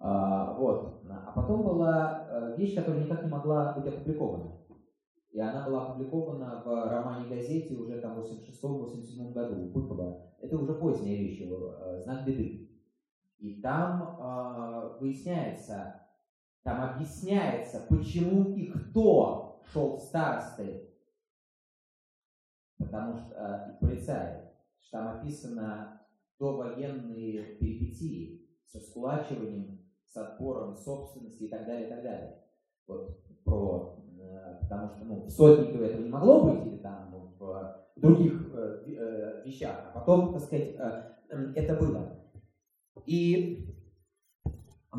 А, вот. А потом была э, вещь, которая никак не могла быть опубликована. И она была опубликована в романе-газете уже там в 86-87 году у Быкова. Это уже поздняя вещь его, э, «Знак беды». И там э, выясняется, там объясняется, почему и кто шел в старосты. Потому что, э, полицаи, что там описано довоенные перипетии со скулачиванием, с отбором собственности и так далее, и так далее. Вот про, э, потому что ну, в Сотникове этого не могло быть, или там ну, в других э, э, вещах, а потом, так сказать, э, э, это было. И э,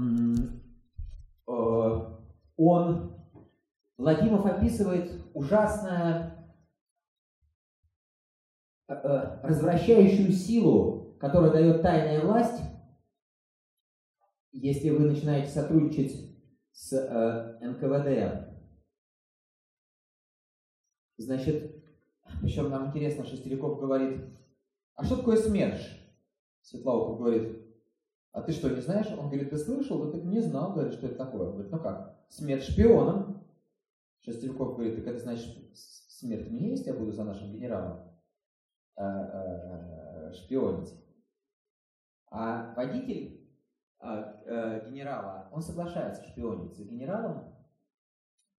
он, Владимиров описывает ужасное э, э, развращающую силу, которую дает тайная власть, если вы начинаете сотрудничать с э, НКВД, значит, причем нам интересно, Шестеряков говорит, а что такое СМЕРШ? Светлауков говорит, а ты что, не знаешь? Он говорит, ты слышал? Да ты не знал, говорит, что это такое. Он говорит, ну как? Смерть шпионам. Шестеряков говорит, так это значит, смерть мне есть, я буду за нашим генералом э, э, шпионить. А водитель а, э, генерала, он соглашается шпионить за генералом,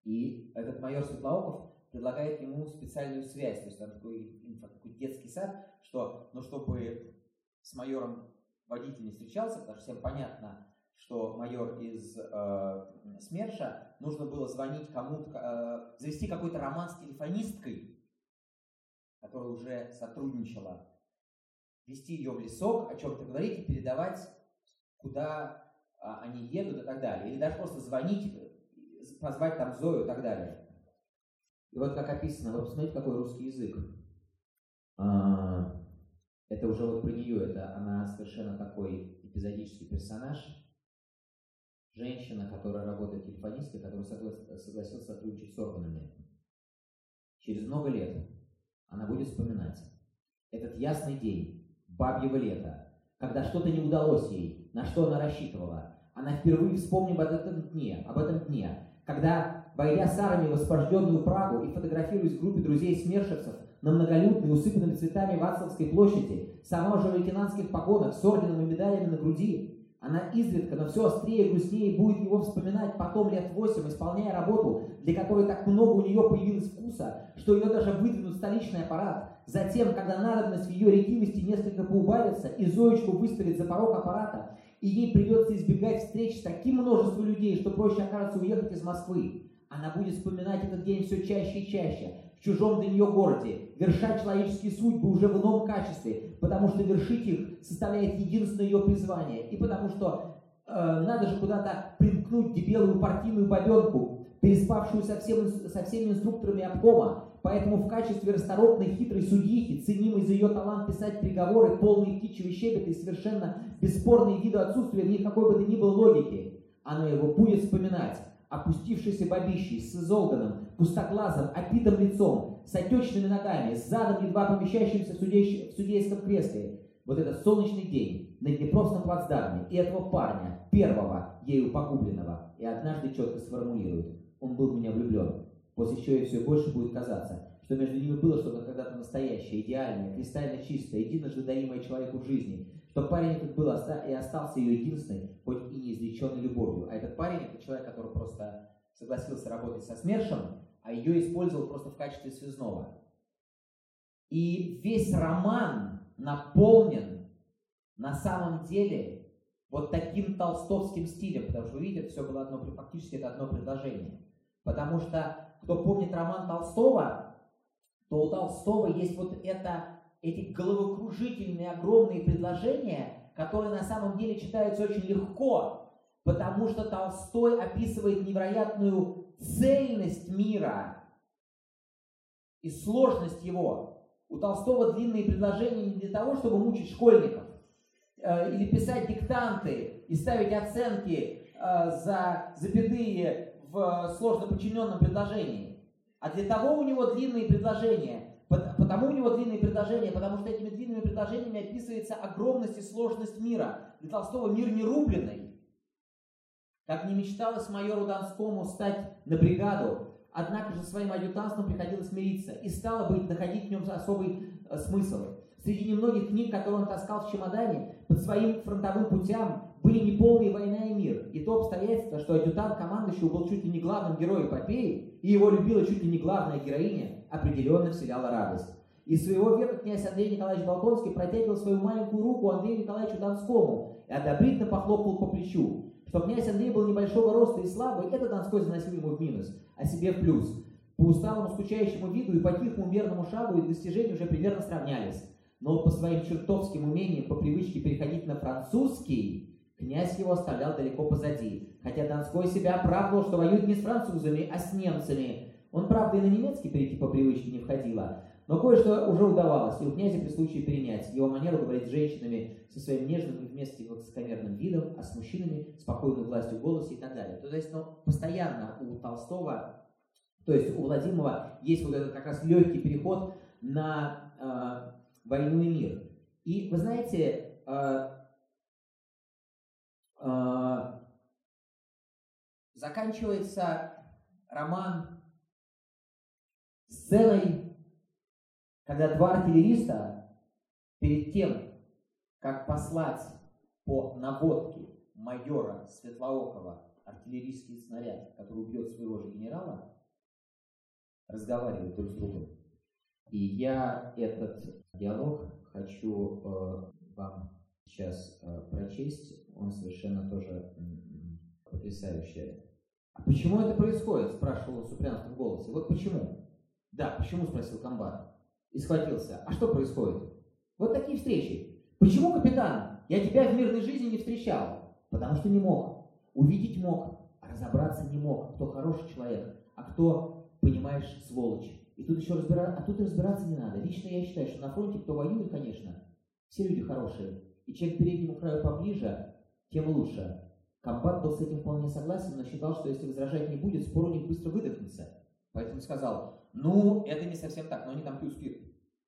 и этот майор Светлооков предлагает ему специальную связь, то есть там такой, такой детский сад, что, ну, чтобы с майором водитель не встречался, потому что всем понятно, что майор из э, СМЕРШа, нужно было звонить кому-то, э, завести какой-то роман с телефонисткой, которая уже сотрудничала, вести ее в лесок, о чем-то говорить и передавать куда а, они едут и так далее. Или даже просто звонить, э, позвать там Зою и так далее. И вот как описано, вы посмотрите, какой русский язык. А, это уже вот про нее, это она совершенно такой эпизодический персонаж. Женщина, которая работает телефонисткой, которая согласилась сотрудничать с органами. Через много лет она будет вспоминать этот ясный день, бабьего лета, когда что-то не удалось ей, на что она рассчитывала. Она впервые вспомнила об этом дне, об этом дне, когда, войдя с армией в освобожденную Прагу и фотографируясь в группе друзей-смершевцев на многолюдной, усыпанной цветами Вацлавской площади, сама уже в лейтенантских погонах с орденом и медалями на груди, она изредка, но все острее и грустнее будет его вспоминать потом лет восемь, исполняя работу, для которой так много у нее появилось вкуса, что ее даже выдвинут столичный аппарат. Затем, когда надобность в ее ретивости несколько поубавится, и Зоечку выставит за порог аппарата, и ей придется избегать встреч с таким множеством людей, что проще окажется уехать из Москвы. она будет вспоминать этот день все чаще и чаще, в чужом для нее городе, вершать человеческие судьбы уже в ином качестве, потому что вершить их составляет единственное ее призвание, и потому что э, надо же куда-то примкнуть дебелую партийную бабенку, переспавшую со, всем, со всеми инструкторами обкома, Поэтому в качестве расторопной хитрой судьихи, ценимой за ее талант писать приговоры, полные птичьего щебета и совершенно бесспорные виды отсутствия в них какой бы то ни было логики, она его будет вспоминать, опустившийся бабищей, с изолганом, пустоглазом, опитым лицом, с отечными ногами, с задом, едва помещающимся в, судей, в судейском кресле. Вот этот солнечный день на Днепровском плацдарме и этого парня, первого, ею погубленного, и однажды четко сформулирует. Он был в меня влюблен. После чего ей все больше будет казаться, что между ними было что-то когда-то настоящее, идеальное, кристально чистое, единожды даримое человеку в жизни, что парень этот был и остался ее единственной, хоть и неизреченной любовью. А этот парень это человек, который просто согласился работать со СМЕРШем, а ее использовал просто в качестве связного. И весь роман наполнен на самом деле вот таким толстовским стилем, потому что, видите, все было одно, фактически это одно предложение. Потому что кто помнит роман Толстого, то у Толстого есть вот это, эти головокружительные огромные предложения, которые на самом деле читаются очень легко, потому что Толстой описывает невероятную цельность мира и сложность его. У Толстого длинные предложения не для того, чтобы мучить школьников, э, или писать диктанты и ставить оценки э, за запятые в сложно подчиненном предложении. А для того у него длинные предложения. Потому у него длинные предложения, потому что этими длинными предложениями описывается огромность и сложность мира. Для Толстого мир не рубленый. Как не мечталось майору Донскому стать на бригаду, однако же своим адъютантством приходилось мириться и стало быть находить в нем особый э, смысл. Среди немногих книг, которые он таскал в чемодане, под своим фронтовым путям были неполные «Война и мир». И то обстоятельство, что адъютант командующего был чуть ли не главным героем эпопеи, и его любила чуть ли не главная героиня, определенно вселяло радость. Из своего века князь Андрей Николаевич Болконский протягивал свою маленькую руку Андрею Николаевичу Донскому и одобрительно похлопал по плечу. Что князь Андрей был небольшого роста и слабый, это Донской заносил ему в минус, а себе в плюс. По усталому скучающему виду и по тихому мерному шагу их достижения уже примерно сравнялись но по своим чертовским умениям, по привычке переходить на французский, князь его оставлял далеко позади. Хотя Донской себя оправдывал, что воюет не с французами, а с немцами. Он, правда, и на немецкий перейти по привычке не входило, но кое-что уже удавалось, и у князя при случае перенять его манеру говорить с женщинами со своим нежным и вместе высокомерным видом, а с мужчинами спокойной властью голоса и так далее. То есть, ну, постоянно у Толстого, то есть у Владимира есть вот этот как раз легкий переход на э, войну и мир. И вы знаете, э, э, заканчивается роман сценой, когда два артиллериста перед тем, как послать по наводке майора Светлоокова артиллерийский снаряд, который убьет своего же генерала, разговаривают друг с другом. И я этот диалог хочу э, вам сейчас э, прочесть. Он совершенно тоже потрясающий. А почему это происходит? Спрашивал он с упрямством в. Вот почему? Да, почему? Спросил комбат. И схватился. А что происходит? Вот такие встречи. Почему, капитан? Я тебя в мирной жизни не встречал. Потому что не мог. Увидеть мог, а разобраться не мог, кто хороший человек, а кто, понимаешь, сволочь. И тут еще разбираться, а тут разбираться не надо. Лично я считаю, что на фронте кто воюет, конечно, все люди хорошие. И чем к переднему краю поближе, тем лучше. Комбат был с этим вполне согласен, но считал, что если возражать не будет, спор у них быстро выдохнется. Поэтому сказал, ну, это не совсем так, но они там пьют спирт.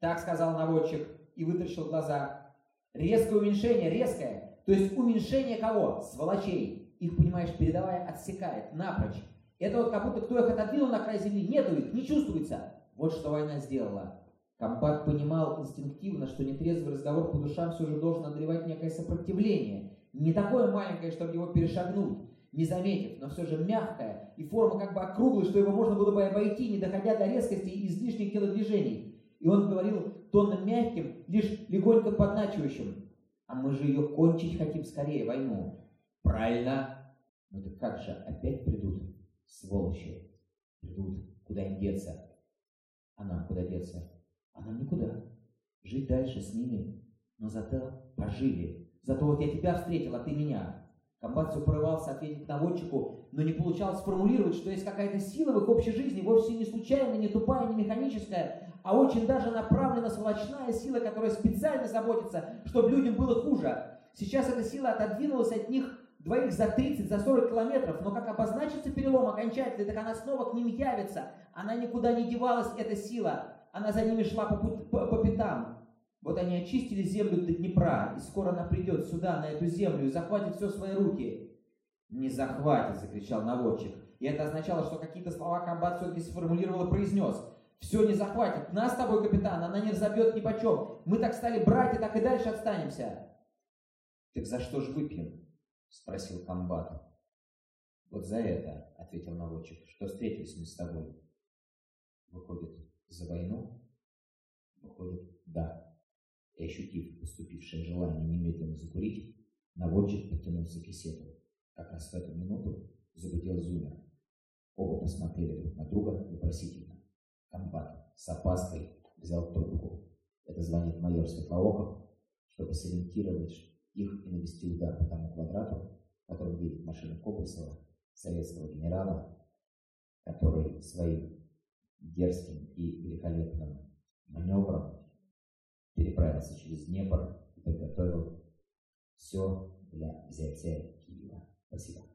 Так сказал наводчик и вытащил глаза. Резкое уменьшение, резкое. То есть уменьшение кого? Сволочей. Их, понимаешь, передовая отсекает напрочь. Это вот как будто кто их отодвинул на край земли, нету их, не чувствуется. Вот что война сделала. Компакт понимал инстинктивно, что нетрезвый разговор по душам все же должен одолевать некое сопротивление. Не такое маленькое, чтобы его перешагнуть, не заметив, но все же мягкое, и форма как бы округлая, что его можно было бы обойти, не доходя до резкости и излишних телодвижений. И он говорил тоном мягким, лишь легонько подначивающим. А мы же ее кончить хотим скорее, войну. Правильно. Ну так как же, опять придут сволочи. придут, куда им деться? А нам куда деться? А нам никуда. Жить дальше с ними, но зато пожили. Зато вот я тебя встретил, а ты меня. Все порывался ответить наводчику, но не получалось сформулировать, что есть какая-то сила в их общей жизни, вовсе не случайная, не тупая, не механическая, а очень даже направлена сволочная сила, которая специально заботится, чтобы людям было хуже. Сейчас эта сила отодвинулась от них двоих за 30, за 40 километров, но как обозначится перелом окончательный, так она снова к ним явится. Она никуда не девалась, эта сила. Она за ними шла по, по, по пятам. Вот они очистили землю до Днепра, и скоро она придет сюда, на эту землю, и захватит все в свои руки. «Не захватит!» – закричал наводчик. И это означало, что какие-то слова комбат все-таки сформулировал и произнес. «Все не захватит! Нас с тобой, капитан, она не разобьет ни почем! Мы так стали братья, так и дальше отстанемся!» «Так за что ж выпьем?» – спросил комбат. «Вот за это», – ответил наводчик, – «что встретились мы с тобой». «Выходит, за войну?» «Выходит, да» и ощутив поступившее желание немедленно закурить, наводчик потянулся к кисету. Как раз в эту минуту загудел зумер. Оба посмотрели друг на друга вопросительно. Комбат с опаской взял трубку. Это звонит майор Светлооков, чтобы сориентировать их и навести удар по тому квадрату, которым едет машина Кобрисова, советского генерала, который своим дерзким и великолепным маневром переправился через Днепр и подготовил все для взятия Киева. Спасибо.